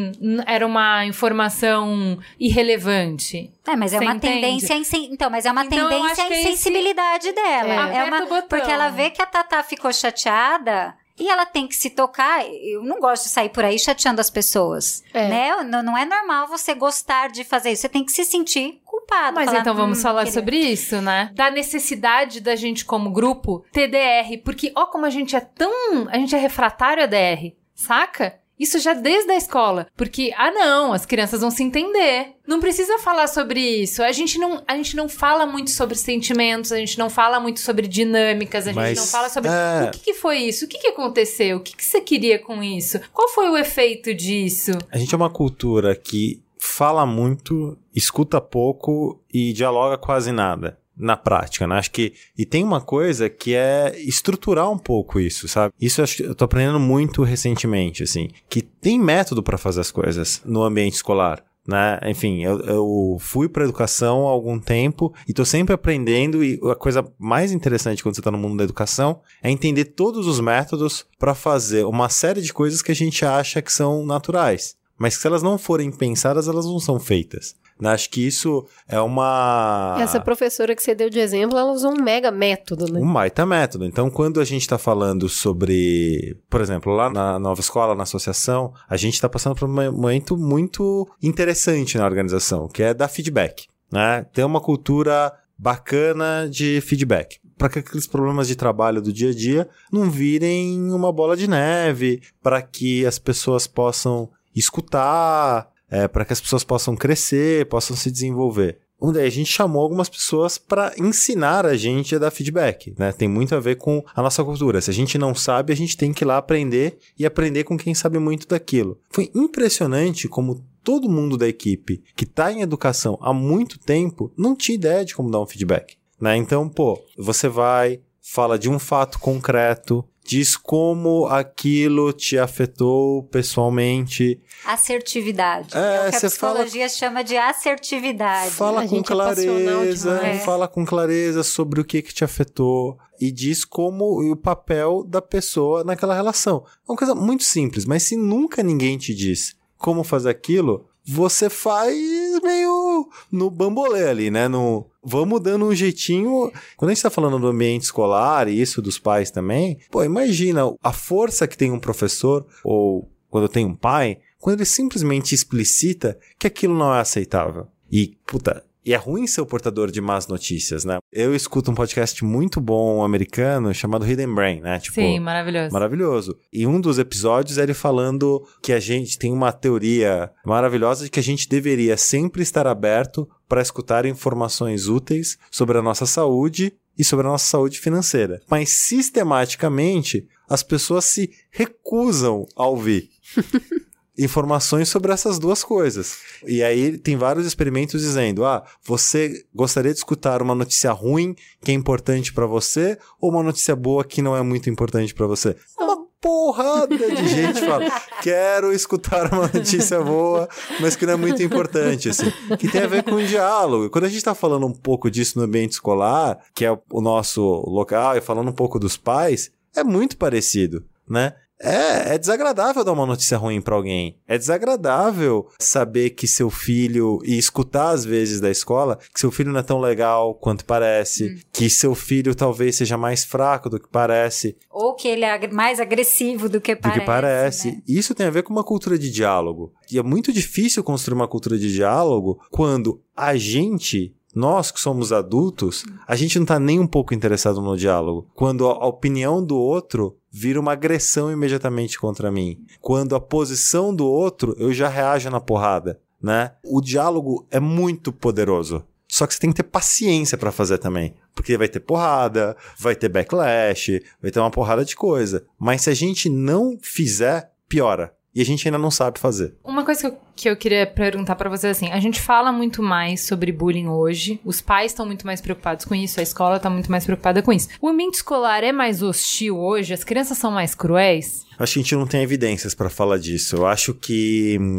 era uma informação irrelevante. É, mas é Você uma entende? tendência insen... Então, mas é uma Então, tendência à que é esse- insensibilidade dela. É. É, uma... Porque ela vê que a Tatá ficou chateada e ela tem que se tocar. Eu não gosto de sair por aí chateando as pessoas. É. Né? Não, não é normal você gostar de fazer isso. Você tem que se sentir culpado. Mas falar, então vamos "Hum, falar queria." sobre isso, né? Da necessidade da gente como grupo TDR, porque ó como a gente é tão, a gente é refratário a DR, saca? Isso já desde a escola, porque ah não, as crianças vão se entender. Não precisa falar sobre isso. A gente não, a gente não fala muito sobre sentimentos, a gente não fala muito sobre dinâmicas, a gente Mas, não fala sobre é. o que, que foi isso, o que, que aconteceu, o que, que você queria com isso, qual foi o efeito disso. A gente é uma cultura que fala muito, escuta pouco e dialoga quase nada na prática, né? Acho que e tem uma coisa que é estruturar um pouco isso, sabe? Isso eu acho eu tô aprendendo muito recentemente, assim, que tem método para fazer as coisas no ambiente escolar. Né? Enfim, eu, eu fui para educação há algum tempo e tô sempre aprendendo e a coisa mais interessante quando você tá no mundo da educação é entender todos os métodos para fazer uma série de coisas que a gente acha que são naturais. mas que se elas não forem pensadas, elas não são feitas. Né? Acho que isso é uma. Essa professora que você deu de exemplo, ela usou um mega método, né? Um baita método. Então, quando a gente está falando sobre, por exemplo, lá na nova escola, na associação, a gente está passando por um momento muito interessante na organização, que é dar feedback. Né? Ter uma cultura bacana de feedback. Para que aqueles problemas de trabalho do dia a dia não virem uma bola de neve, para que as pessoas possam escutar, é, para que as pessoas possam crescer, possam se desenvolver. Onde a gente chamou algumas pessoas para ensinar a gente a dar feedback, né? Tem muito a ver com a nossa cultura. Se a gente não sabe, a gente tem que ir lá aprender e aprender com quem sabe muito daquilo. Foi impressionante como todo mundo da equipe que está em educação há muito tempo não tinha ideia de como dar um feedback, né? Então, pô, você vai, fala de um fato concreto, diz como aquilo te afetou pessoalmente. Assertividade. É, É, o que a você fala- psicologia chama de assertividade. Fala A com gente é clareza, demais. fala com clareza sobre o que que te afetou e diz como e o papel da pessoa naquela relação. É uma coisa muito simples, mas se nunca ninguém te diz como fazer aquilo, você faz meio no bambolê ali, né? No vamos dando um jeitinho. Quando a gente tá falando do ambiente escolar e isso dos pais também, pô, imagina a força que tem um professor ou quando tem um pai, quando ele simplesmente explicita que aquilo não é aceitável. E, puta, e é ruim ser o portador de más notícias, né? Eu escuto um podcast muito bom americano chamado Hidden Brain, né? Tipo, Sim, maravilhoso. Maravilhoso. E um dos episódios é ele falando que a gente tem uma teoria maravilhosa de que a gente deveria sempre estar aberto para escutar informações úteis sobre a nossa saúde e sobre a nossa saúde financeira. Mas sistematicamente as pessoas se recusam a ouvir. [laughs] informações sobre essas duas coisas. E aí tem vários experimentos dizendo: ah, você gostaria de escutar uma notícia ruim que é importante pra você ou uma notícia boa que não é muito importante pra você? Uma porrada de [laughs] gente fala: quero escutar uma notícia boa, mas que não é muito importante, assim. Que tem a ver com o diálogo. Quando a gente tá falando um pouco disso no ambiente escolar, que é o nosso local, e falando um pouco dos pais, é muito parecido, né? É, é desagradável dar uma notícia ruim pra alguém. É desagradável saber que seu filho e escutar às vezes da escola que seu filho não é tão legal quanto parece, que seu filho talvez seja mais fraco do que parece, Ou que ele é mais agressivo do que do parece. que parece. né? Isso tem a ver com uma cultura de diálogo. E é muito difícil construir uma cultura de diálogo quando a gente nós que somos adultos, a gente não tá nem um pouco interessado no diálogo. Quando a opinião do outro vira uma agressão imediatamente contra mim. Quando a posição do outro, eu já reajo na porrada, né? O diálogo é muito poderoso. Só que você tem que ter paciência pra fazer também. Porque vai ter porrada, vai ter backlash, vai ter uma porrada de coisa. Mas se a gente não fizer, piora. E a gente ainda não sabe fazer. Uma coisa que eu, que eu queria perguntar pra vocês assim, a gente fala muito mais sobre bullying hoje, os pais estão muito mais preocupados com isso, a escola tá muito mais preocupada com isso. O ambiente escolar é mais hostil hoje? As crianças são mais cruéis? Acho que a gente não tem evidências pra falar disso. Eu acho que. hum,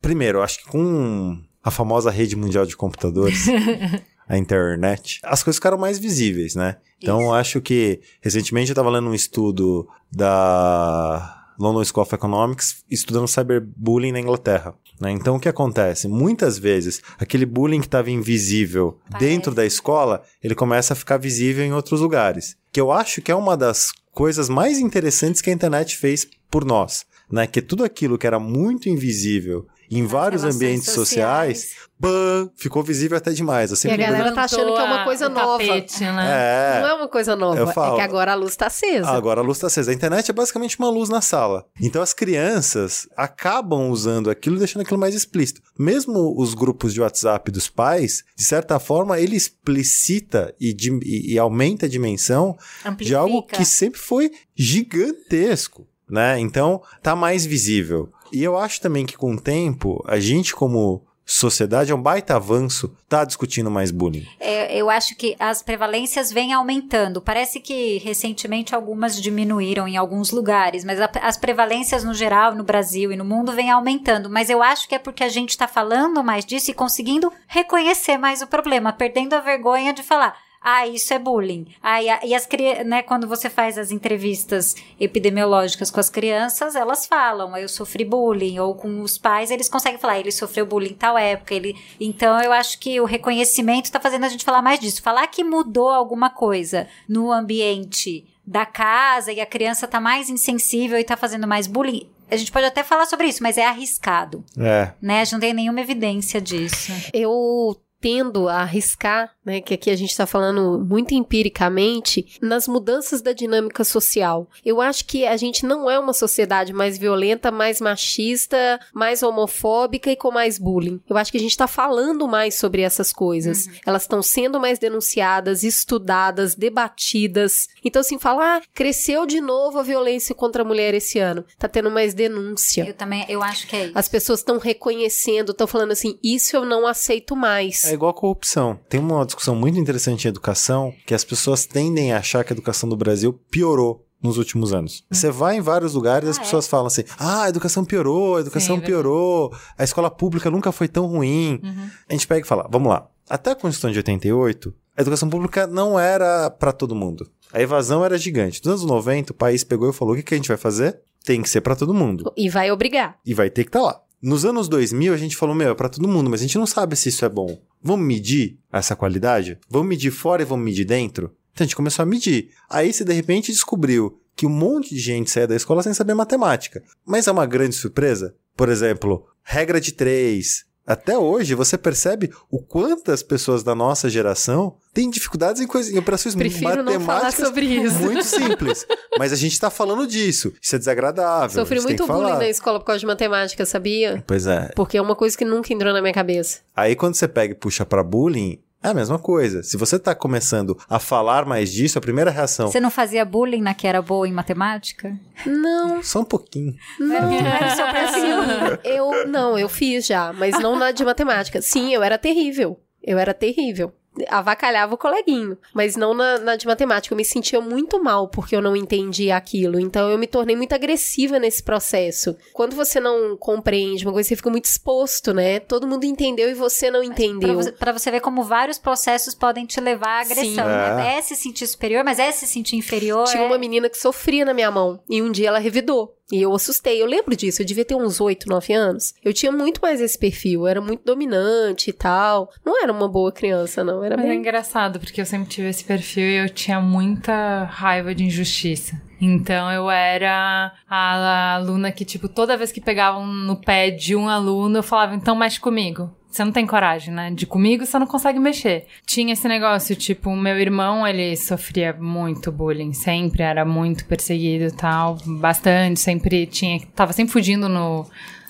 Primeiro, eu acho que com a famosa rede mundial de computadores, [laughs] a internet, as coisas ficaram mais visíveis, né? Então, eu acho que recentemente eu estava lendo um estudo da London School of Economics estudando cyberbullying na Inglaterra. Né? Então, o que acontece? Muitas vezes, aquele bullying que estava invisível Parece. dentro da escola, ele começa a ficar visível em outros lugares. Que eu acho que é uma das coisas mais interessantes que a internet fez por nós. Né? Que tudo aquilo que era muito invisível em vários ambientes sociais, sociais. bam, ficou visível até demais. Eu E a sempre galera tá achando que é uma coisa nova. tapete, né? É. Não é uma coisa nova, Eu falo- é que agora a luz tá acesa. Agora a luz está acesa. A internet é basicamente uma luz na sala. Então as crianças acabam usando aquilo e deixando aquilo mais explícito. Mesmo os grupos de WhatsApp dos pais, de certa forma, ele explicita e, e- e aumenta a dimensão de Amplifica. algo que sempre foi gigantesco, né? Então tá mais visível. E eu acho também que com o tempo, a gente como sociedade é um baita avanço, tá discutindo mais bullying. É, eu acho que as prevalências vêm aumentando. Parece que recentemente algumas diminuíram em alguns lugares, mas a- as prevalências no geral, no Brasil e no mundo, vêm aumentando. Mas eu acho que é porque a gente está falando mais disso e conseguindo reconhecer mais o problema, perdendo a vergonha de falar. Ah, isso é bullying. Ah, e, a- e as crianças, né, quando você faz as entrevistas epidemiológicas com as crianças, elas falam, eu sofri bullying, ou com os pais, eles conseguem falar, ele sofreu bullying em tal época, ele... Então, eu acho que o reconhecimento tá fazendo a gente falar mais disso. Falar que mudou alguma coisa no ambiente da casa e a criança tá mais insensível e tá fazendo mais bullying, a gente pode até falar sobre isso, mas é arriscado, É. né? A gente não tem nenhuma evidência disso. Eu tendo a arriscar, né, que aqui a gente está falando muito empiricamente, nas mudanças da dinâmica social. Eu acho que a gente não é uma sociedade mais violenta, mais machista, mais homofóbica e com mais bullying. Eu acho que a gente está falando mais sobre essas coisas. Elas estão sendo mais denunciadas, estudadas, debatidas. Então, assim, falar, ah, cresceu de novo a violência contra a mulher esse ano. Tá tendo mais denúncia. Eu também, eu acho que é isso. As pessoas estão reconhecendo, estão falando assim, isso eu não aceito mais. É igual a corrupção. Tem uma discussão muito interessante em educação que as pessoas tendem a achar que a educação do Brasil piorou nos últimos anos. Você vai em vários lugares e as Ah, é? pessoas falam assim: ah, a educação piorou, a educação Sim, é piorou, a escola pública nunca foi tão ruim. Uhum. A gente pega e fala: vamos lá. Até a Constituição de 88, a educação pública não era pra todo mundo. A evasão era gigante. Nos anos 90, o país pegou e falou: o que, que a gente vai fazer? Tem que ser pra todo mundo. E vai obrigar. E vai ter que estar lá. Nos anos 2000, a gente falou, meu, é pra todo mundo, mas a gente não sabe se isso é bom. Vamos medir essa qualidade? Vamos medir fora e vamos medir dentro? Então a gente começou a medir. Aí você de repente descobriu que um monte de gente saía da escola sem saber matemática. Mas é uma grande surpresa. Por exemplo, regra de três. Até hoje você percebe o quanto as pessoas da nossa geração têm dificuldades em, coisas, em operações Prefiro não falar matemáticas sobre isso. muito simples. Mas a gente tá falando disso. Isso é desagradável. Sofri muito bullying falar. na escola por causa de matemática, sabia? Pois é. Porque é uma coisa que nunca entrou na minha cabeça. Aí quando você pega e puxa pra bullying, é a mesma coisa. Se você tá começando a falar mais disso, a primeira reação. Você não fazia bullying na que era boa em matemática? Não, Só um pouquinho. Era o seu perfil. [laughs] assim, eu não, eu fiz já, mas não na de matemática. Sim, eu era terrível. Eu era terrível. Avacalhava o coleguinho, mas não na, na de matemática. Eu me sentia muito mal porque eu não entendia aquilo. Então eu me tornei muito agressiva nesse processo. Quando você não compreende uma coisa, você fica muito exposto, né? Todo mundo entendeu e você não entendeu. você, pra você ver como vários processos podem te levar à agressão, Sim. né? É se sentir superior, mas é se sentir inferior. Tinha é- uma menina que sofria na minha mão. E um dia ela revidou. E eu assustei. Eu lembro disso. Eu devia ter uns 8, 9 anos. Eu tinha muito mais esse perfil. Eu era muito dominante e tal. Não era uma boa criança, não. Era Mas é bem. engraçado, porque eu sempre tive esse perfil e eu tinha muita raiva de injustiça. Então eu era a aluna que, tipo, toda vez que pegavam no pé de um aluno, eu falava, então mexe comigo. Você não tem coragem, né? De comigo você não consegue mexer. Tinha esse negócio, tipo, o meu irmão, ele sofria muito bullying, sempre era muito perseguido e tal, bastante, sempre tinha, tava sempre fugindo no,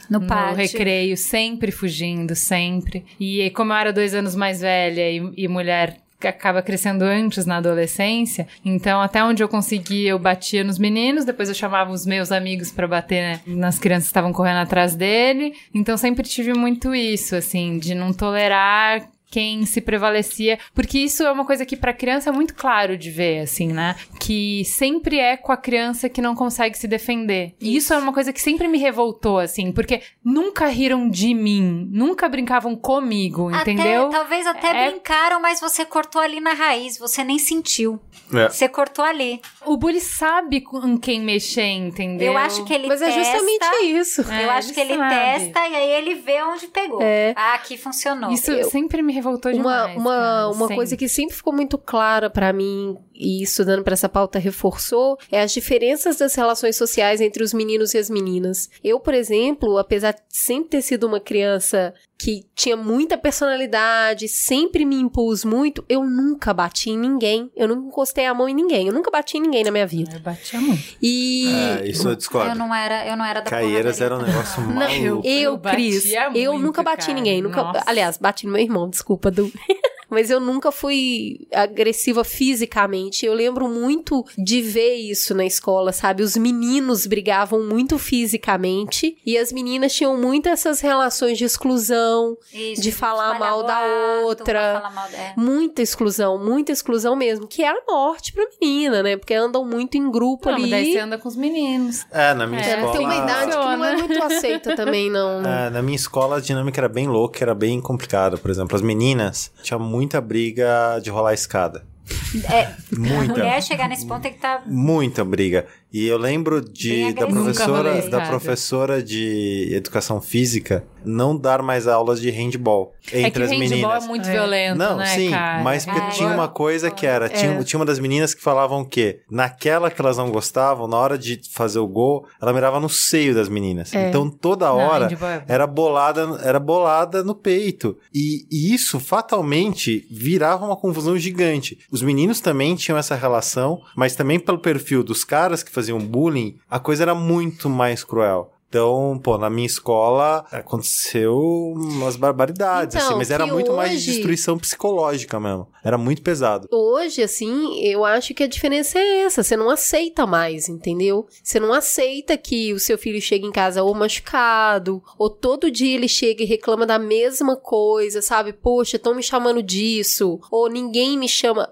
No no pátio. recreio, sempre fugindo, sempre. E como eu era dois anos mais velha e, e mulher acaba crescendo antes na adolescência, então até onde eu conseguia eu batia nos meninos, depois eu chamava os meus amigos pra bater né, nas crianças que estavam correndo atrás dele. Então sempre tive muito isso, assim, de não tolerar quem se prevalecia, porque isso é uma coisa que pra criança é muito claro de ver, assim, né? Que sempre é com a criança que não consegue se defender. E isso é uma coisa que sempre me revoltou, assim, porque nunca riram de mim, nunca brincavam comigo, entendeu? Até, talvez até É- brincaram, mas você cortou ali na raiz, você nem sentiu. É. Você cortou ali. O bully sabe com quem mexer, entendeu? Eu acho que ele Mas é testa. justamente isso. É, eu acho que ele sabe. testa e aí ele vê onde pegou. É. Ah, aqui funcionou. Isso Eu- sempre me revoltou Uma, demais. uma, cara, uma sempre. coisa que sempre ficou muito clara pra mim, e estudando pra essa pauta reforçou, é as diferenças das relações sociais entre os meninos e as meninas. Eu, por exemplo, apesar de sempre ter sido uma criança que tinha muita personalidade, sempre me impus muito, eu nunca bati em ninguém. Eu nunca encostei a mão em ninguém. Eu nunca bati em ninguém na minha vida. Eu batia muito. E. É, isso eu discordo. Eu não era, eu não era da Caieiras era um negócio Não, maluco. eu, Eu Cris, eu nunca bati em cara. ninguém. Nunca, Nossa. aliás, bati no meu irmão, desculpa, Du. Mas eu nunca fui agressiva fisicamente. Eu lembro muito de ver isso na escola, sabe? Os meninos brigavam muito fisicamente e as meninas tinham muito essas relações de exclusão, Isso, de falar mal da outra. mal- é. muita exclusão, muita exclusão mesmo, que é a morte pra menina, né? Porque andam muito em grupo Não, mas daí você ali. anda com os meninos. É, na minha É, escola. Tem uma idade que não é muito aceita também, não. [laughs] É, na minha escola a dinâmica era bem louca, era bem complicada. Por exemplo, as meninas tinha muita briga de rolar escada. É, a Muita. mulher chegar nesse ponto tem que tá estar. Muita briga. E eu lembro de da professora, da professora de educação física não dar mais aulas de handball É que entre as handball meninas. é muito É. violento, Não, né, sim, cara? mas porque É. tinha uma coisa que era, tinha, tinha uma das meninas que falavam que naquela que elas não gostavam, na hora de fazer o gol, ela mirava no seio das meninas. É. Então toda Não, hora é- era bolada, era bolada no peito. E, e isso fatalmente virava uma confusão gigante. Os meninos também tinham essa relação, mas também pelo perfil dos caras que faziam bullying, a coisa era muito mais cruel. Então, pô, na minha escola aconteceu umas barbaridades, Então, assim, mas era muito mais de hoje- destruição psicológica mesmo. Era muito pesado. Hoje, assim, eu acho que a diferença é essa. Você não aceita mais, entendeu? Você não aceita que o seu filho chegue em casa ou machucado, ou todo dia ele chega e reclama da mesma coisa, sabe? Poxa, estão me chamando disso, ou ninguém me chama,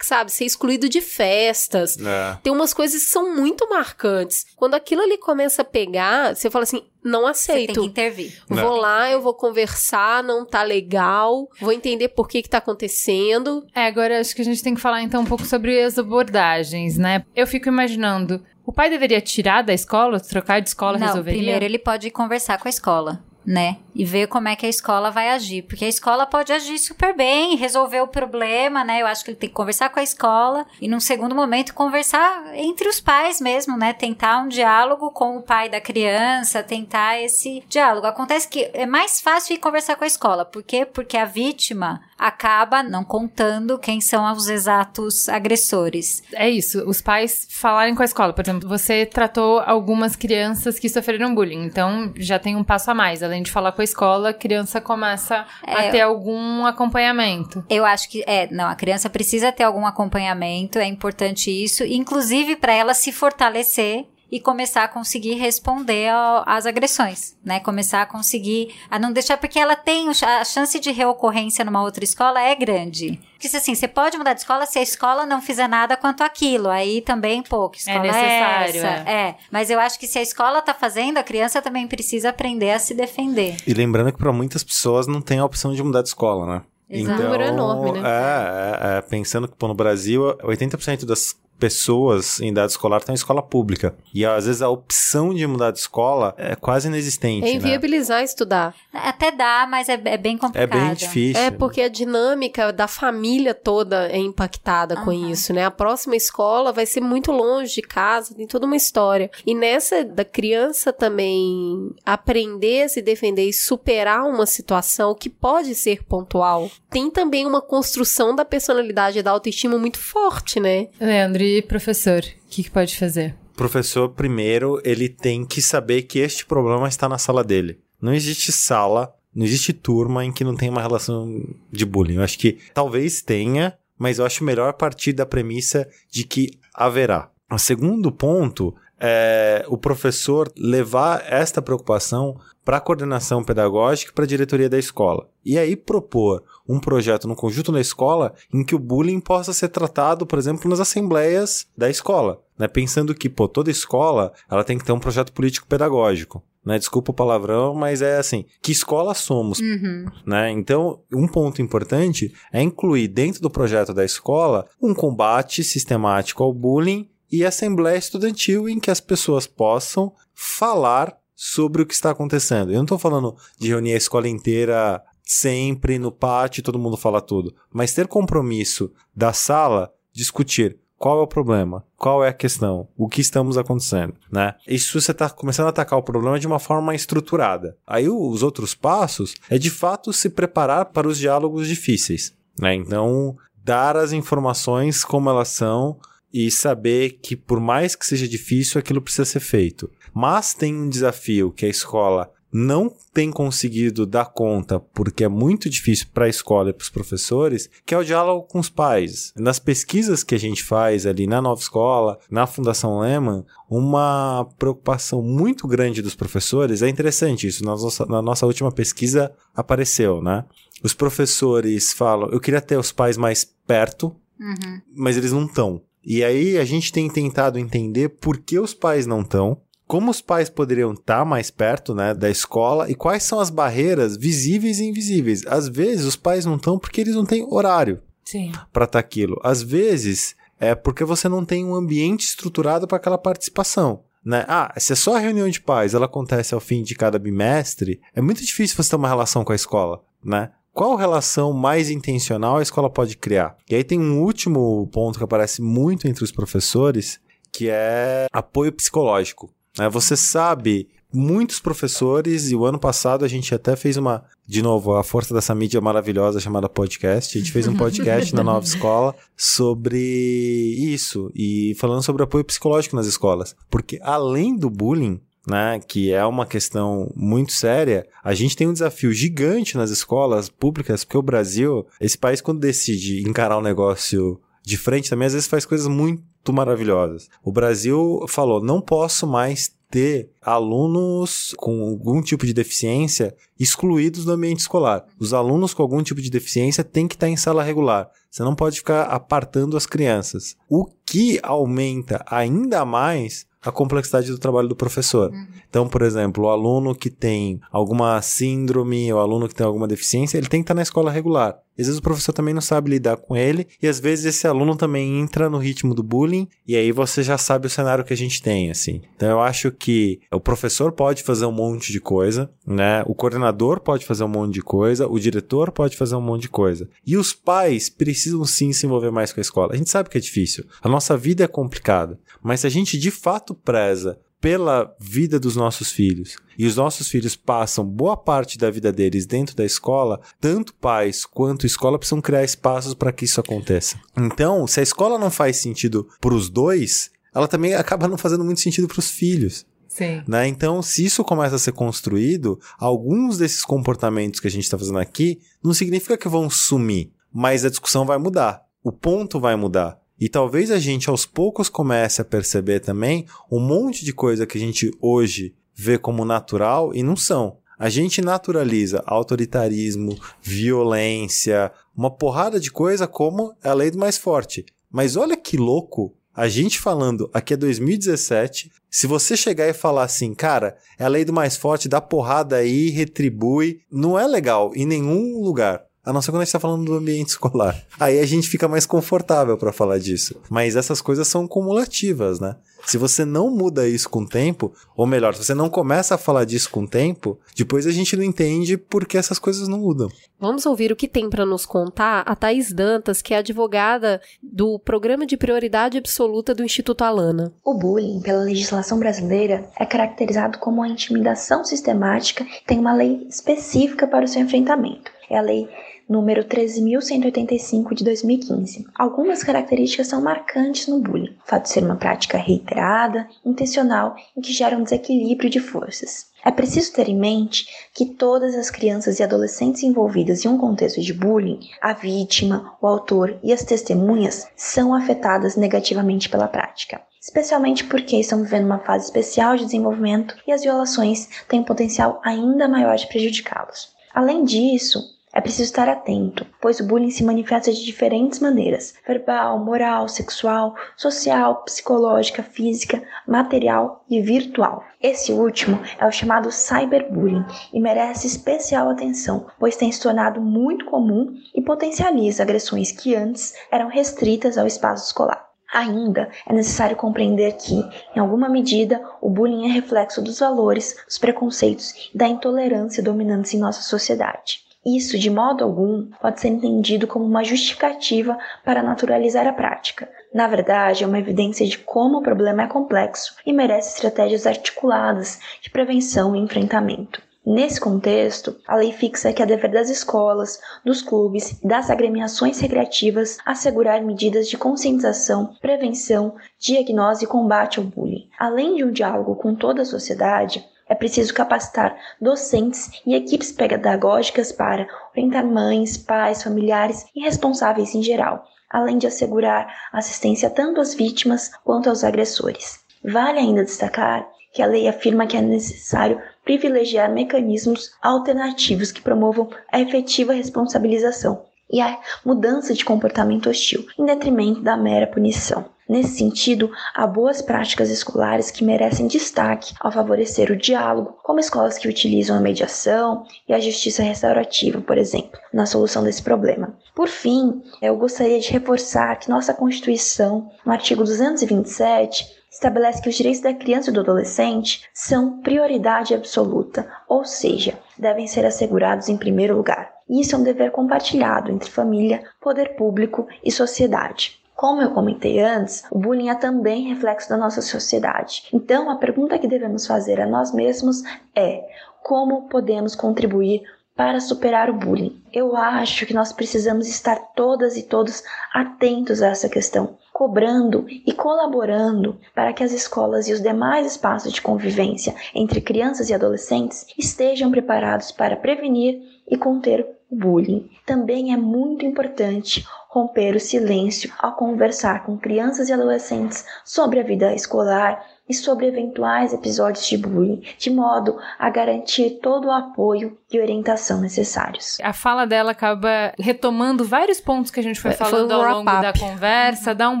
sabe? Ser excluído de festas. É. Tem umas coisas que são muito marcantes. Quando aquilo ali começa a pegar, você fala assim: não Você tem aceito. que intervir. Vou lá, eu vou conversar, não tá legal, vou entender por que que tá acontecendo. É, agora acho que a gente tem que falar então um pouco sobre as abordagens, né? Eu fico imaginando, o pai deveria tirar da escola, trocar de escola, Não, resolveria? primeiro ele pode conversar com a escola. Né? E ver como é que a escola vai agir. Porque a escola pode agir super bem, resolver o problema, né? Eu acho que ele tem que conversar com a escola e, num segundo momento, conversar entre os pais mesmo, né? Tentar um diálogo com o pai da criança, tentar esse diálogo. Acontece que é mais fácil ir conversar com a escola. Por quê? Porque a vítima acaba não contando quem são os exatos agressores. É isso, os pais falarem com a escola. Por exemplo, você tratou algumas crianças que sofreram bullying, então já tem um passo a mais. Além de falar com a escola, a criança começa a É, ter algum acompanhamento. Eu acho que é, não, a criança precisa ter algum acompanhamento, é importante isso, inclusive para ela se fortalecer e começar a conseguir responder ao- às agressões, né? Começar a conseguir a não deixar porque ela tem a chance de reocorrência numa outra escola é grande. Porque assim, você pode mudar de escola se a escola não fizer nada quanto aquilo. Aí também, pô, que escola é, necessário, essa? é. É, mas eu acho que se a escola tá fazendo, a criança também precisa aprender a se defender. E lembrando que para muitas pessoas não tem a opção de mudar de escola, né? Exato. Número enorme, né? É, é, é, pensando que pô, no Brasil, 80% das pessoas em idade escolar estão em escola pública. E às vezes a opção de mudar de escola é quase inexistente. É né? inviabilizar estudar. Até dá, mas é, é bem É complicado. bem difícil. É porque a dinâmica da família toda é impactada com Aham. isso, né? A próxima escola vai ser muito longe de casa, tem toda uma história. E nessa da criança também aprender a se defender e superar uma situação que pode ser pontual, tem também uma construção da personalidade e da autoestima muito forte, né? Leandro, e professor, o que, que pode fazer? professor, primeiro, ele tem que saber que este problema está na sala dele. Não existe sala, não existe turma em que não tem uma relação de bullying. Eu acho que talvez tenha, mas eu acho melhor partir da premissa de que haverá. O segundo ponto é o professor levar esta preocupação para a coordenação pedagógica e para a diretoria da escola. E aí propor um projeto no conjunto da escola em que o bullying possa ser tratado, por exemplo, nas assembleias da escola. Né? Pensando que, pô, toda escola ela tem que ter um projeto político pedagógico. Né? Desculpa o palavrão, mas é assim, que escola somos? Uhum. né? Então, um ponto importante é incluir dentro do projeto da escola um combate sistemático ao bullying e assembleia estudantil em que as pessoas possam falar sobre o que está acontecendo. Eu não estou falando de reunir a escola inteira sempre no pátio, todo mundo fala tudo, mas ter compromisso da sala, discutir qual é o problema, qual é a questão, o que estamos acontecendo, né? Isso você está começando a atacar o problema de uma forma estruturada. Aí os outros passos é de fato se preparar para os diálogos difíceis, né? Então, dar as informações como elas são e saber que por mais que seja difícil, aquilo precisa ser feito. Mas tem um desafio que a escola não tem conseguido dar conta porque é muito difícil para a escola e para os professores, que é o diálogo com os pais. Nas pesquisas que a gente faz ali na Nova Escola, na Fundação Lehman, uma preocupação muito grande dos professores, é interessante isso, na nossa, na nossa última pesquisa apareceu, né? Os professores falam, eu queria ter os pais mais perto, Uhum. mas eles não estão. E aí a gente tem tentado entender por que os pais não estão, como os pais poderiam estar mais perto né, da escola e quais são as barreiras visíveis e invisíveis. Às vezes os pais não estão porque eles não têm horário. Sim. para estar aquilo. Às vezes é porque você não tem um ambiente estruturado para aquela participação. Né? Ah, se é só a reunião de pais, ela acontece ao fim de cada bimestre, é muito difícil você ter uma relação com a escola, né? Qual relação mais intencional a escola pode criar? E aí tem um último ponto que aparece muito entre os professores, que é apoio psicológico. Né? Você sabe muitos professores, e o ano passado a gente até fez uma, de novo, a força dessa mídia maravilhosa chamada podcast. A gente fez um podcast na nova [laughs] escola sobre isso, e falando sobre apoio psicológico nas escolas. Porque além do bullying, né, que é uma questão muito séria, a gente tem um desafio gigante nas escolas públicas, porque o Brasil, esse país, quando decide encarar um negócio de frente, também às vezes faz coisas muito maravilhosas. O Brasil falou: não posso mais ter alunos com algum tipo de deficiência excluídos do ambiente escolar. Os alunos com algum tipo de deficiência têm que estar em sala regular. Você não pode ficar apartando as crianças. O que aumenta ainda mais a complexidade do trabalho do professor. Então, por exemplo, o aluno que tem alguma síndrome, o aluno que tem alguma deficiência, ele tem que estar na escola regular. Às vezes o professor também não sabe lidar com ele, e às vezes esse aluno também entra no ritmo do bullying, e aí você já sabe o cenário que a gente tem, assim. Então eu acho que o professor pode fazer um monte de coisa, né? O coordenador pode fazer um monte de coisa, o diretor pode fazer um monte de coisa. E os pais precisam sim se envolver mais com a escola. A gente sabe que é difícil. A nossa vida é complicada, mas se a gente de fato preza pela vida dos nossos filhos. E os nossos filhos passam boa parte da vida deles dentro da escola, tanto pais quanto escola precisam criar espaços para que isso aconteça. Então, se a escola não faz sentido para os dois, ela também acaba não fazendo muito sentido para os filhos. Sim. Né? Então, se isso começa a ser construído, alguns desses comportamentos que a gente está fazendo aqui não significa que vão sumir, mas a discussão vai mudar. O ponto vai mudar. E talvez a gente aos poucos comece a perceber também um monte de coisa que a gente hoje vê como natural e não são. A gente naturaliza autoritarismo, violência, uma porrada de coisa como a lei do mais forte. Mas olha que louco a gente falando aqui é 2017. Se você chegar e falar assim, cara, é a lei do mais forte, dá porrada aí, retribui, não é legal em nenhum lugar. A não ser quando a gente tá falando do ambiente [laughs] escolar. Aí a gente fica mais confortável para falar disso. Mas essas coisas são cumulativas, né? Se você não muda isso com o tempo, ou melhor, se você não começa a falar disso com o tempo, depois a gente não entende por que essas coisas não mudam. Vamos ouvir o que tem para nos contar a Thaís Dantas, que é advogada do Programa de Prioridade Absoluta do Instituto Alana. O bullying, pela legislação brasileira, é caracterizado como uma intimidação sistemática e tem uma lei específica para o seu enfrentamento. É a lei número 13.185 de 2015. Algumas características são marcantes no bullying. O fato de ser uma prática reiterada, intencional e que gera um desequilíbrio de forças. É preciso ter em mente que todas as crianças e adolescentes envolvidas em um contexto de bullying, a vítima, o autor e as testemunhas são afetadas negativamente pela prática especialmente porque estão vivendo uma fase especial de desenvolvimento e as violações têm um potencial ainda maior de prejudicá-los. Além disso, é preciso estar atento, pois o bullying se manifesta de diferentes maneiras: verbal, moral, sexual, social, psicológica, física, material e virtual. Esse último é o chamado cyberbullying e merece especial atenção, pois tem se tornado muito comum e potencializa agressões que antes eram restritas ao espaço escolar. Ainda é necessário compreender que, em alguma medida, o bullying é reflexo dos valores, dos preconceitos e da intolerância dominantes em nossa sociedade. Isso, de modo algum, pode ser entendido como uma justificativa para naturalizar a prática. Na verdade, é uma evidência de como o problema é complexo e merece estratégias articuladas de prevenção e enfrentamento. Nesse contexto, a lei fixa que é dever das escolas, dos clubes e das agremiações recreativas assegurar medidas de conscientização, prevenção, diagnose e combate ao bullying. Além de um diálogo com toda a sociedade, é preciso capacitar docentes e equipes pedagógicas para orientar mães, pais, familiares e responsáveis em geral, além de assegurar assistência tanto às vítimas quanto aos agressores. Vale ainda destacar que a lei afirma que é necessário privilegiar mecanismos alternativos que promovam a efetiva responsabilização. E a mudança de comportamento hostil, em detrimento da mera punição. Nesse sentido, há boas práticas escolares que merecem destaque ao favorecer o diálogo, como escolas que utilizam a mediação e a justiça restaurativa, por exemplo, na solução desse problema. Por fim, eu gostaria de reforçar que nossa Constituição, no artigo 227, estabelece que os direitos da criança e do adolescente são prioridade absoluta, ou seja, devem ser assegurados em primeiro lugar. Isso é um dever compartilhado entre família, poder público e sociedade. Como eu comentei antes, o bullying é também reflexo da nossa sociedade. Então, a pergunta que devemos fazer a nós mesmos é: como podemos contribuir para superar o bullying? Eu acho que nós precisamos estar todas e todos atentos a essa questão, cobrando e colaborando para que as escolas e os demais espaços de convivência entre crianças e adolescentes estejam preparados para prevenir e conter o bullying. Também é muito importante romper o silêncio ao conversar com crianças e adolescentes sobre a vida escolar e sobre eventuais episódios de bullying, de modo a garantir todo o apoio e orientação necessários. A fala dela acaba retomando vários pontos que a gente foi falando foi um ao longo da conversa, dá um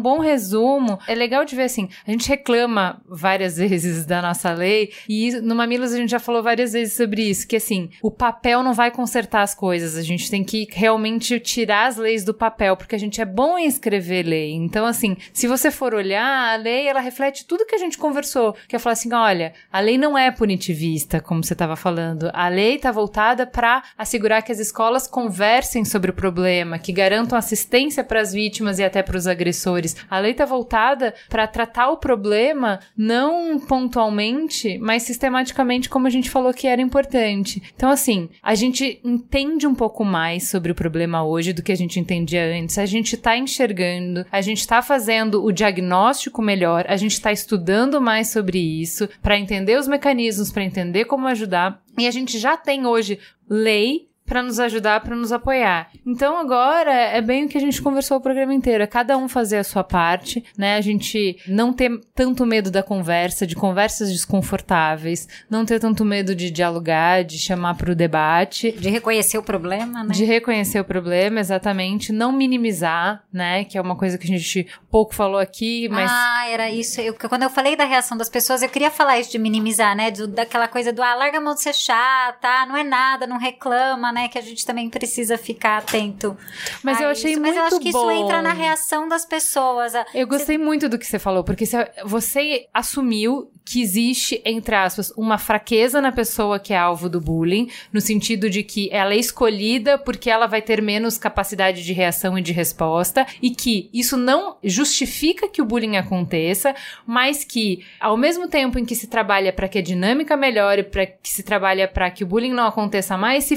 bom resumo. É legal de ver assim, a gente reclama várias [laughs] vezes da nossa lei e no Mamilos a gente já falou várias vezes sobre isso, que assim, o papel não vai consertar as coisas, a gente tem que realmente tirar as leis do papel, porque a gente é bom em escrever lei. Então assim, se você for olhar, a lei ela reflete tudo que a gente conversou conversou, que é falar assim, olha, a lei não é punitivista, como você estava falando. A lei está voltada para assegurar que as escolas conversem sobre o problema, que garantam assistência para as vítimas e até para os agressores. A lei está voltada para tratar o problema não pontualmente, mas sistematicamente, como a gente falou que era importante. Então, assim, a gente entende um pouco mais sobre o problema hoje do que a gente entendia antes. A gente está enxergando, a gente está fazendo o diagnóstico melhor, a gente está estudando mais sobre isso, para entender os mecanismos, para entender como ajudar. E a gente já tem hoje lei para nos ajudar, para nos apoiar. Então agora é bem o que a gente conversou o programa inteiro, é cada um fazer a sua parte, né? A gente não ter tanto medo da conversa, de conversas desconfortáveis, não ter tanto medo de dialogar, de chamar para o debate, de reconhecer o problema, né? De reconhecer o problema, exatamente, não minimizar, né? Que é uma coisa que a gente pouco falou aqui, mas Ah, era isso. Eu, quando eu falei da reação das pessoas, eu queria falar isso de minimizar, né? Do, daquela coisa do ah, larga a mão de ser chata, não é nada, não reclama, né? Que a gente também precisa ficar atento. Mas eu achei isso. muito Mas eu acho que bom. isso entra na reação das pessoas. Eu gostei muito do que você falou, porque você assumiu que existe, entre aspas, uma fraqueza na pessoa que é alvo do bullying, no sentido de que ela é escolhida porque ela vai ter menos capacidade de reação e de resposta, e que isso não justifica que o bullying aconteça, mas que, ao mesmo tempo em que se trabalha para que a dinâmica melhore, para que se trabalha para que o bullying não aconteça mais, se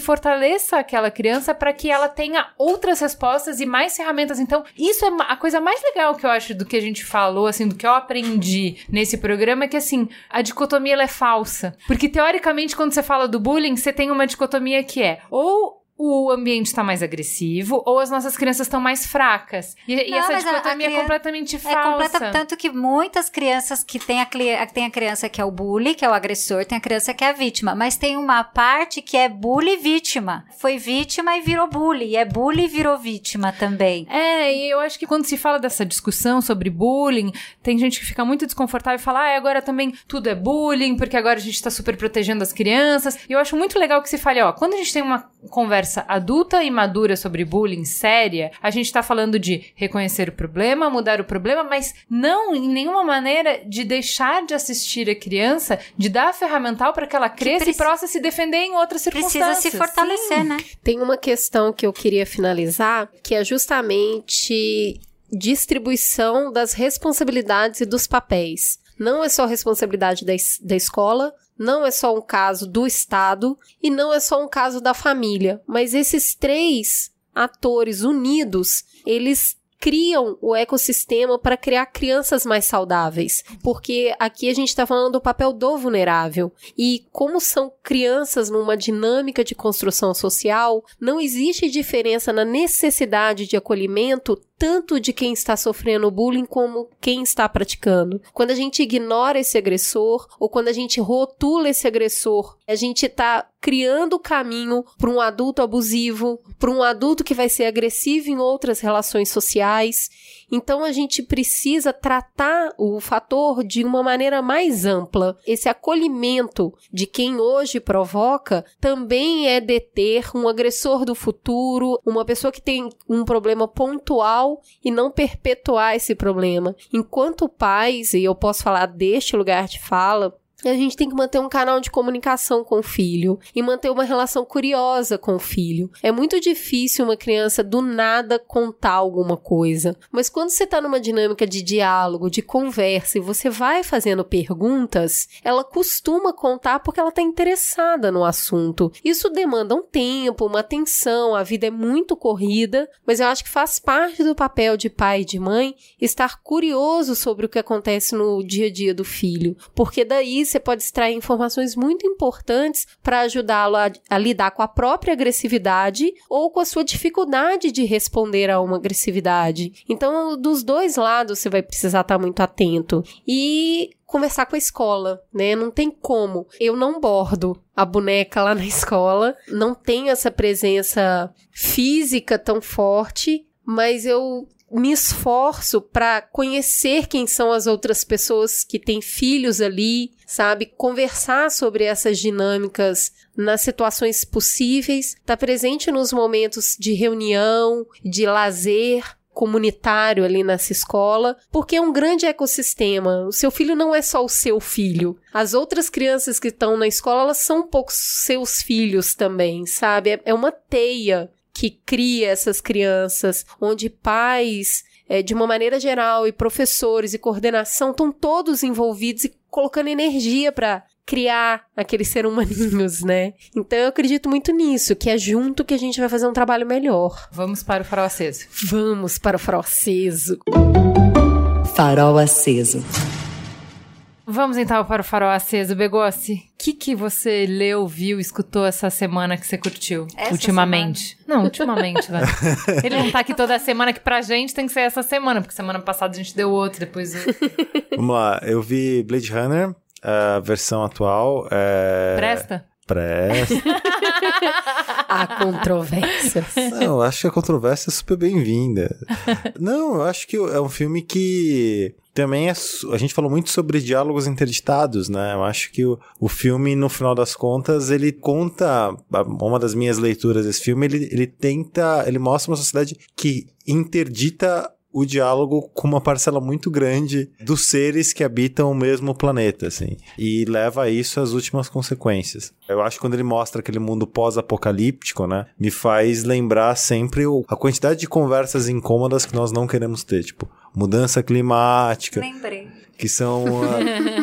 fortaleça aquela criança para que ela tenha outras respostas e mais ferramentas. Então, isso é a coisa mais legal que eu acho do que a gente falou, assim, do que eu aprendi nesse programa, é que assim, a dicotomia é falsa. Porque teoricamente, quando você fala do bullying, você tem uma dicotomia que é ou o ambiente está mais agressivo ou as nossas crianças estão mais fracas. E, e essa dicotomia é completamente falsa. É completa, tanto que muitas crianças que tem a, tem a criança que é o bully, que é o agressor, tem a criança que é a vítima, mas tem uma parte que é bully vítima. Foi vítima e virou bully, e é bully e virou vítima também. É, e eu acho que quando se fala dessa discussão sobre bullying, tem gente que fica muito desconfortável e fala, ah, agora também tudo é bullying, porque agora a gente tá super protegendo as crianças. E eu acho muito legal que se fale, ó, quando a gente tem uma conversa adulta e madura sobre bullying séria, a gente tá falando de reconhecer o problema, mudar o problema, mas não em nenhuma maneira de deixar de assistir a criança, de dar a ferramental para que ela cresça que e possa se defender em outras circunstâncias. Precisa se fortalecer, Sim. né? Tem uma questão que eu queria finalizar, que é justamente distribuição das responsabilidades e dos papéis. Não é só responsabilidade da, da escola, não é só um caso do Estado e não é só um caso da família, mas esses três atores unidos, eles criam o ecossistema para criar crianças mais saudáveis. Porque aqui a gente está falando do papel do vulnerável. E como são crianças numa dinâmica de construção social, não existe diferença na necessidade de acolhimento tanto de quem está sofrendo bullying como quem está praticando. Quando a gente ignora esse agressor ou quando a gente rotula esse agressor, a gente está criando o caminho para um adulto abusivo, para um adulto que vai ser agressivo em outras relações sociais. Então a gente precisa tratar o fator de uma maneira mais ampla. Esse acolhimento de quem hoje provoca também é deter um agressor do futuro, uma pessoa que tem um problema pontual e não perpetuar esse problema. Enquanto pais, e eu posso falar deste lugar de fala, a gente tem que manter um canal de comunicação com o filho e manter uma relação curiosa com o filho. É muito difícil uma criança do nada contar alguma coisa, mas quando você está numa dinâmica de diálogo, de conversa e você vai fazendo perguntas, ela costuma contar porque ela está interessada no assunto. Isso demanda um tempo, uma atenção, a vida é muito corrida, mas eu acho que faz parte do papel de pai e de mãe estar curioso sobre o que acontece no dia a dia do filho, porque daí você pode extrair informações muito importantes para ajudá-lo a, a, lidar com a própria agressividade ou com a sua dificuldade de responder a uma agressividade. Então, dos dois lados, você vai precisar estar muito atento. E conversar com a escola, né? Não tem como. Eu não bordo a boneca lá na escola, não tenho essa presença física tão forte, mas eu me esforço para conhecer quem são as outras pessoas que têm filhos ali, sabe? Conversar sobre essas dinâmicas nas situações possíveis, estar tá presente nos momentos de reunião, de lazer, comunitário ali nessa escola, porque é um grande ecossistema. O seu filho não é só o seu filho. As outras crianças que estão na escola, elas são um pouco seus filhos também, sabe? É, é uma teia que cria essas crianças, onde pais, é, de uma maneira geral, e professores e coordenação estão todos envolvidos e colocando energia para criar aqueles seres humaninhos, né? Então eu acredito muito nisso, que é junto que a gente vai fazer um trabalho melhor. Vamos para o farol aceso. Vamos para o farol aceso. Farol aceso. Vamos então para o farol aceso. Begossi, o que, que você leu, viu, escutou essa semana que você curtiu? Essa ultimamente. Semana? Não, ultimamente, né? [laughs] Ele não tá aqui toda semana, que pra gente tem que ser essa semana, porque semana passada a gente deu outro, depois. Vamos lá, eu vi Blade Runner, a versão atual. É... Presta? Presta. [laughs] Há controvérsias. Não, eu acho que a controvérsia é super bem-vinda. Não, eu acho que é um filme que também é. A gente falou muito sobre diálogos interditados, né? Eu acho que o, o filme, no final das contas, ele conta. Uma das minhas leituras desse filme, ele, ele tenta. Ele mostra uma sociedade que interdita o diálogo com uma parcela muito grande dos seres que habitam o mesmo planeta, assim. E leva a isso as últimas consequências. Eu acho que quando ele mostra aquele mundo pós-apocalíptico, né, me faz lembrar sempre o, a quantidade de conversas incômodas que nós não queremos ter, tipo, mudança climática. Lembrei. Que são uh,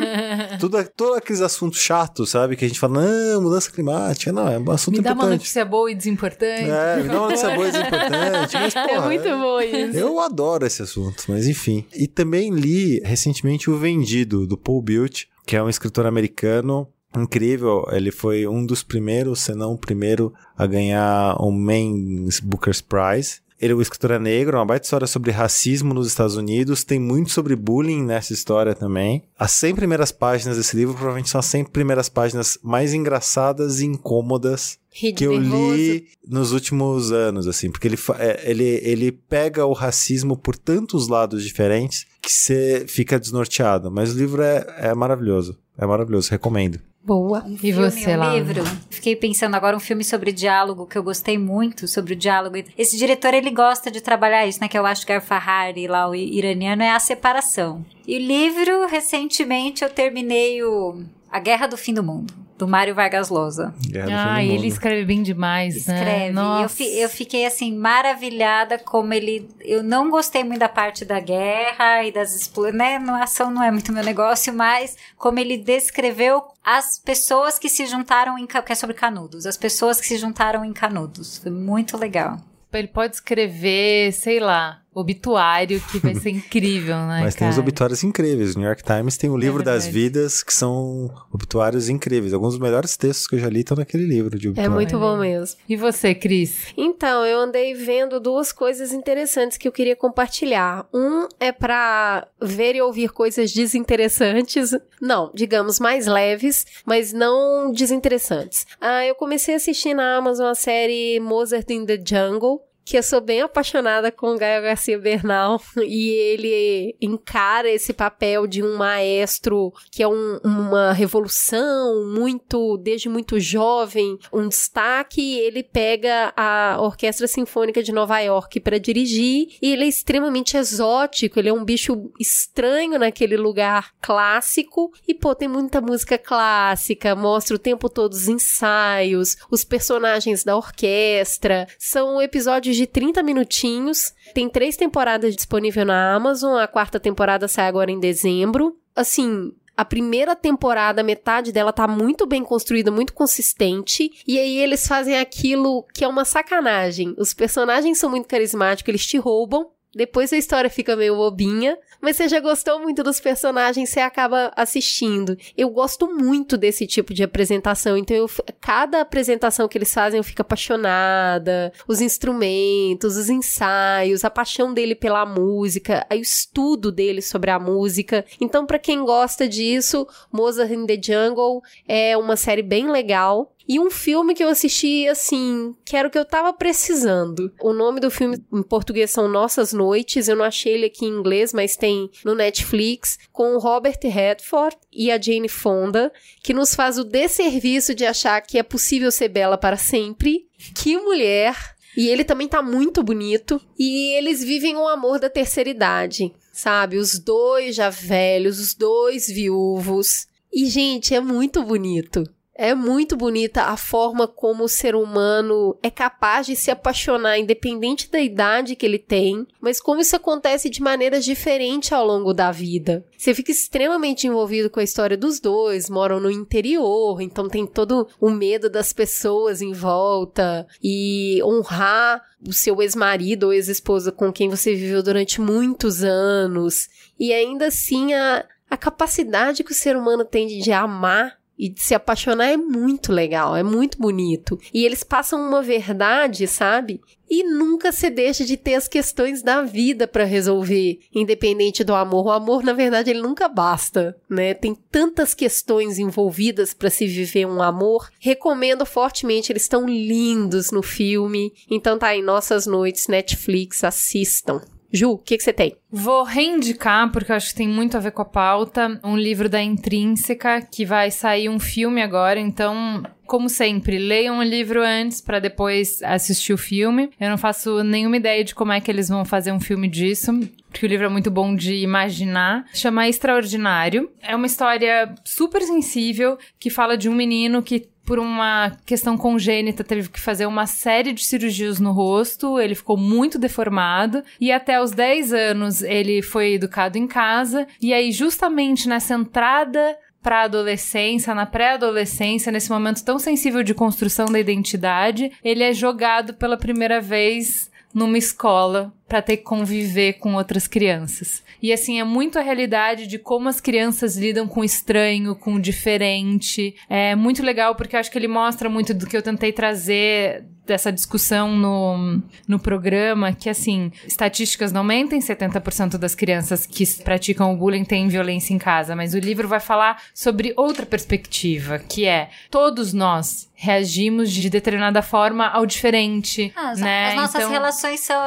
[laughs] tudo, todos aqueles assuntos chatos, sabe? Que a gente fala, não, mudança climática, não, é um assunto me dá importante. uma notícia boa e desimportante. É, me dá uma notícia boa e desimportante. Mas, [laughs] porra, é muito bom isso. Eu adoro esse assunto, mas enfim. E também li recentemente O Vendido, do Paul Built, que é um escritor americano incrível. Ele foi um dos primeiros, se não o primeiro, a ganhar o Main Booker's Prize. Ele, o escritor é negro, uma baita história sobre racismo nos Estados Unidos, tem muito sobre bullying nessa história também. As 100 primeiras páginas desse livro provavelmente são as 100 primeiras páginas mais engraçadas e incômodas que eu li nos últimos anos, assim, porque ele, é, ele, ele pega o racismo por tantos lados diferentes que você fica desnorteado. Mas o livro é, é maravilhoso. É maravilhoso, recomendo. Boa. Um E filme, você, um Laura? livro. Fiquei pensando agora um filme sobre diálogo que eu gostei muito sobre o diálogo. Esse diretor ele gosta de trabalhar isso, né? Que eu acho que é o Fahari lá, o iraniano, é a separação. E o livro, recentemente, eu terminei o A Guerra do Fim do Mundo, do Mário Vargas Llosa. Do Ah, ele escreve bem demais, né? Escreve. Eu, eu fiquei assim maravilhada como ele. Eu não gostei muito da parte da guerra e das explosões, né? No ação não é muito meu negócio, mas como ele descreveu as pessoas que se juntaram em que é sobre Canudos, as pessoas que se juntaram em Canudos. Foi muito legal. Ele pode escrever, sei lá, obituário que vai ser incrível, né? Mas tem cara? os obituários incríveis. O New York Times tem o livro das verdade. vidas, que são obituários incríveis. Alguns dos melhores textos que eu já li estão naquele livro de É obituário. muito bom mesmo. E você, Cris? Então, eu andei vendo duas coisas interessantes que eu queria compartilhar. Um é pra ver e ouvir coisas desinteressantes. Não, digamos, mais leves, mas não desinteressantes. Ah, eu comecei a assistir na Amazon a série Mozart in the Jungle. Que eu sou bem apaixonada com o Gael Garcia Bernal [laughs] e ele encara esse papel de um maestro que é um- uma revolução muito, desde muito jovem, um destaque. Ele pega a Orquestra Sinfônica de Nova York para dirigir e ele é extremamente exótico. Ele é um bicho estranho naquele lugar clássico e pô, tem muita música clássica, mostra o tempo todo os ensaios, os personagens da orquestra. São episódios de 30 minutinhos. Tem três temporadas disponíveis na Amazon. A quarta temporada sai agora em dezembro. Assim, a primeira temporada, metade dela tá muito bem construída, muito consistente. E aí eles fazem aquilo que é uma sacanagem. Os personagens são muito carismáticos, eles te roubam. Depois a história fica meio bobinha, mas você já gostou muito dos personagens, você acaba assistindo. Eu gosto muito desse tipo de apresentação, então eu, cada apresentação que eles fazem eu fico apaixonada. Os instrumentos, os ensaios, a paixão dele pela música, o estudo dele sobre a música. Então, pra quem gosta disso, Mozart in the Jungle é uma série bem legal. E um filme que eu assisti, assim, que era o que eu tava precisando. O nome do filme em português são Nossas Noites. Eu não achei ele aqui em inglês, mas tem no Netflix, com o Robert Redford e a Jane Fonda, que nos faz o desserviço de achar que é possível ser bela para sempre. Que mulher! E ele também tá muito bonito. E eles vivem um amor da terceira idade, sabe? Os dois já velhos, os dois viúvos. E, gente, é muito bonito. É muito bonita a forma como o ser humano é capaz de se apaixonar, independente da idade que ele tem, mas como isso acontece de maneiras diferentes ao longo da vida. Você fica extremamente envolvido com a história dos dois, moram no interior, então tem todo o medo das pessoas em volta e honrar o seu ex-marido ou ex-esposa com quem você viveu durante muitos anos. E ainda assim, a, a capacidade que o ser humano tem de, de amar e se apaixonar é muito legal, é muito bonito. E eles passam uma verdade, sabe? E nunca se deixa de ter as questões da vida para resolver, independente do amor. O amor, na verdade, ele nunca basta, né? Tem tantas questões envolvidas para se viver um amor. Recomendo fortemente, eles estão lindos no filme. Então tá aí nossas noites Netflix, assistam. Ju, o que que você tem? Vou reindicar, porque eu acho que tem muito a ver com a pauta, um livro da Intrínseca, que vai sair um filme agora, então, como sempre, leiam o livro antes para depois assistir o filme. Eu não faço nenhuma ideia de como é que eles vão fazer um filme disso. Porque o livro é muito bom de imaginar. Chama Extraordinário. É uma história super sensível que fala de um menino que por uma questão congênita, teve que fazer uma série de cirurgias no rosto, ele ficou muito deformado, e até os 10 anos ele foi educado em casa, e aí, justamente nessa entrada para a adolescência, na pré-adolescência, nesse momento tão sensível de construção da identidade, ele é jogado pela primeira vez numa escola para ter que conviver com outras crianças. E assim, é muito a realidade de como as crianças lidam com o estranho, com o diferente. É muito legal porque eu acho que ele mostra muito do que eu tentei trazer dessa discussão no, no programa, que assim, estatísticas não mentem, 70% das crianças que praticam o bullying têm violência em casa, mas o livro vai falar sobre outra perspectiva, que é todos nós reagimos de determinada forma ao diferente, Ah, as, né? as nossas Então- relações são.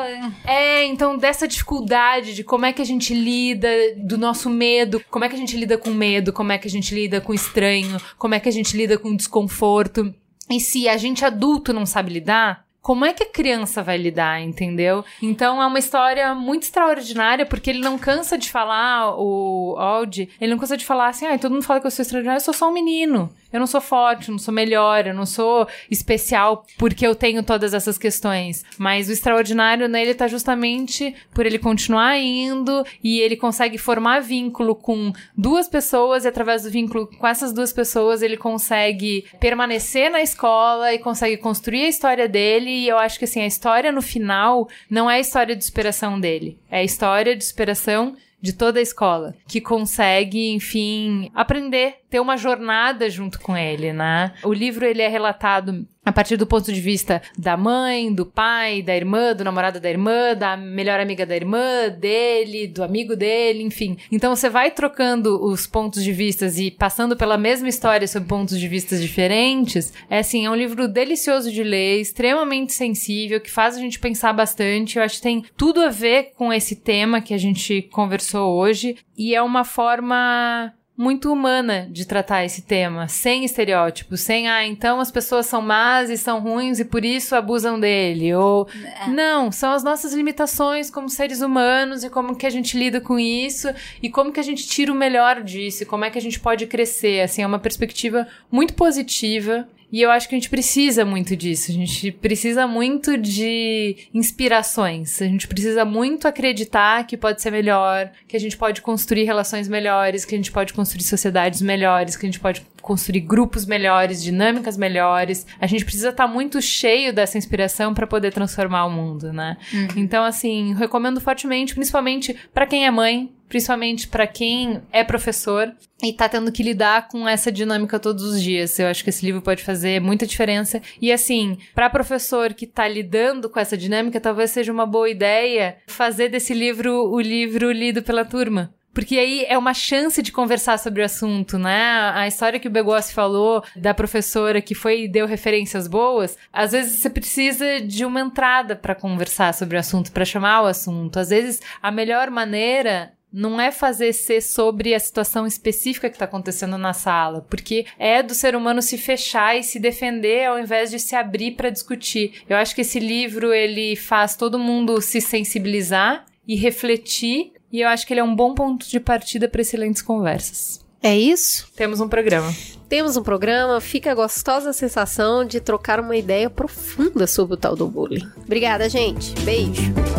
é, então dessa dificuldade de como é que a gente lida do nosso medo, como é que a gente lida com medo, como é que a gente lida com estranho, como é que a gente lida com desconforto. E se a gente adulto não sabe lidar, como é que a criança vai lidar, entendeu? Então é uma história muito extraordinária, porque ele não cansa de falar, o Aldi, ele não cansa de falar assim, ah, todo mundo fala que eu sou extraordinário, eu sou só um menino. Eu não sou forte, eu não sou melhor, eu não sou especial porque eu tenho todas essas questões. Mas o extraordinário nele tá justamente por ele continuar indo e ele consegue formar vínculo com duas pessoas e através do vínculo com essas duas pessoas ele consegue permanecer na escola e consegue construir a história dele dele e eu acho que assim, a história no final não é a história de superação dele, é a história de superação de toda a escola, que consegue, enfim, aprender, ter uma jornada junto com ele, né? O livro ele é relatado a partir do ponto de vista da mãe, do pai, da irmã, do namorado da irmã, da melhor amiga da irmã, dele, do amigo dele, enfim. Então você vai trocando os pontos de vistas e passando pela mesma história sob pontos de vistas diferentes. É assim, é um livro delicioso de ler, extremamente sensível, que faz a gente pensar bastante. Eu acho que tem tudo a ver com esse tema que a gente conversou hoje e é uma forma muito humana de tratar esse tema, sem estereótipos, sem, ah, então as pessoas são más e são ruins e por isso abusam dele, ou É. não, são as nossas limitações como seres humanos e como que a gente lida com isso e como que a gente tira o melhor disso, e como é que a gente pode crescer, assim, é uma perspectiva muito positiva e eu acho que a gente precisa muito disso. A gente precisa muito de inspirações. A gente precisa muito acreditar que pode ser melhor, que a gente pode construir relações melhores, que a gente pode construir sociedades melhores, que a gente pode construir grupos melhores, dinâmicas melhores. A gente precisa estar muito cheio dessa inspiração para poder transformar o mundo, né? Então, assim, recomendo fortemente, principalmente para quem é mãe, principalmente para quem é professor e tá tendo que lidar com essa dinâmica todos os dias. Eu acho que esse livro pode fazer muita diferença. E assim, para professor que tá lidando com essa dinâmica, talvez seja uma boa ideia fazer desse livro o livro lido pela turma. Porque aí é uma chance de conversar sobre o assunto, né? A história que o Begossi falou da professora que foi e deu referências boas, às vezes você precisa de uma entrada para conversar sobre o assunto, para chamar o assunto. Às vezes a melhor maneira não é fazer ser sobre a situação específica que está acontecendo na sala, porque é do ser humano se fechar e se defender ao invés de se abrir para discutir. Eu acho que esse livro ele faz todo mundo se sensibilizar e refletir, e eu acho que ele é um bom ponto de partida para excelentes conversas. É isso? Temos um programa. Temos um programa, fica a gostosa sensação de trocar uma ideia profunda sobre o tal do bullying. Obrigada, gente. Beijo.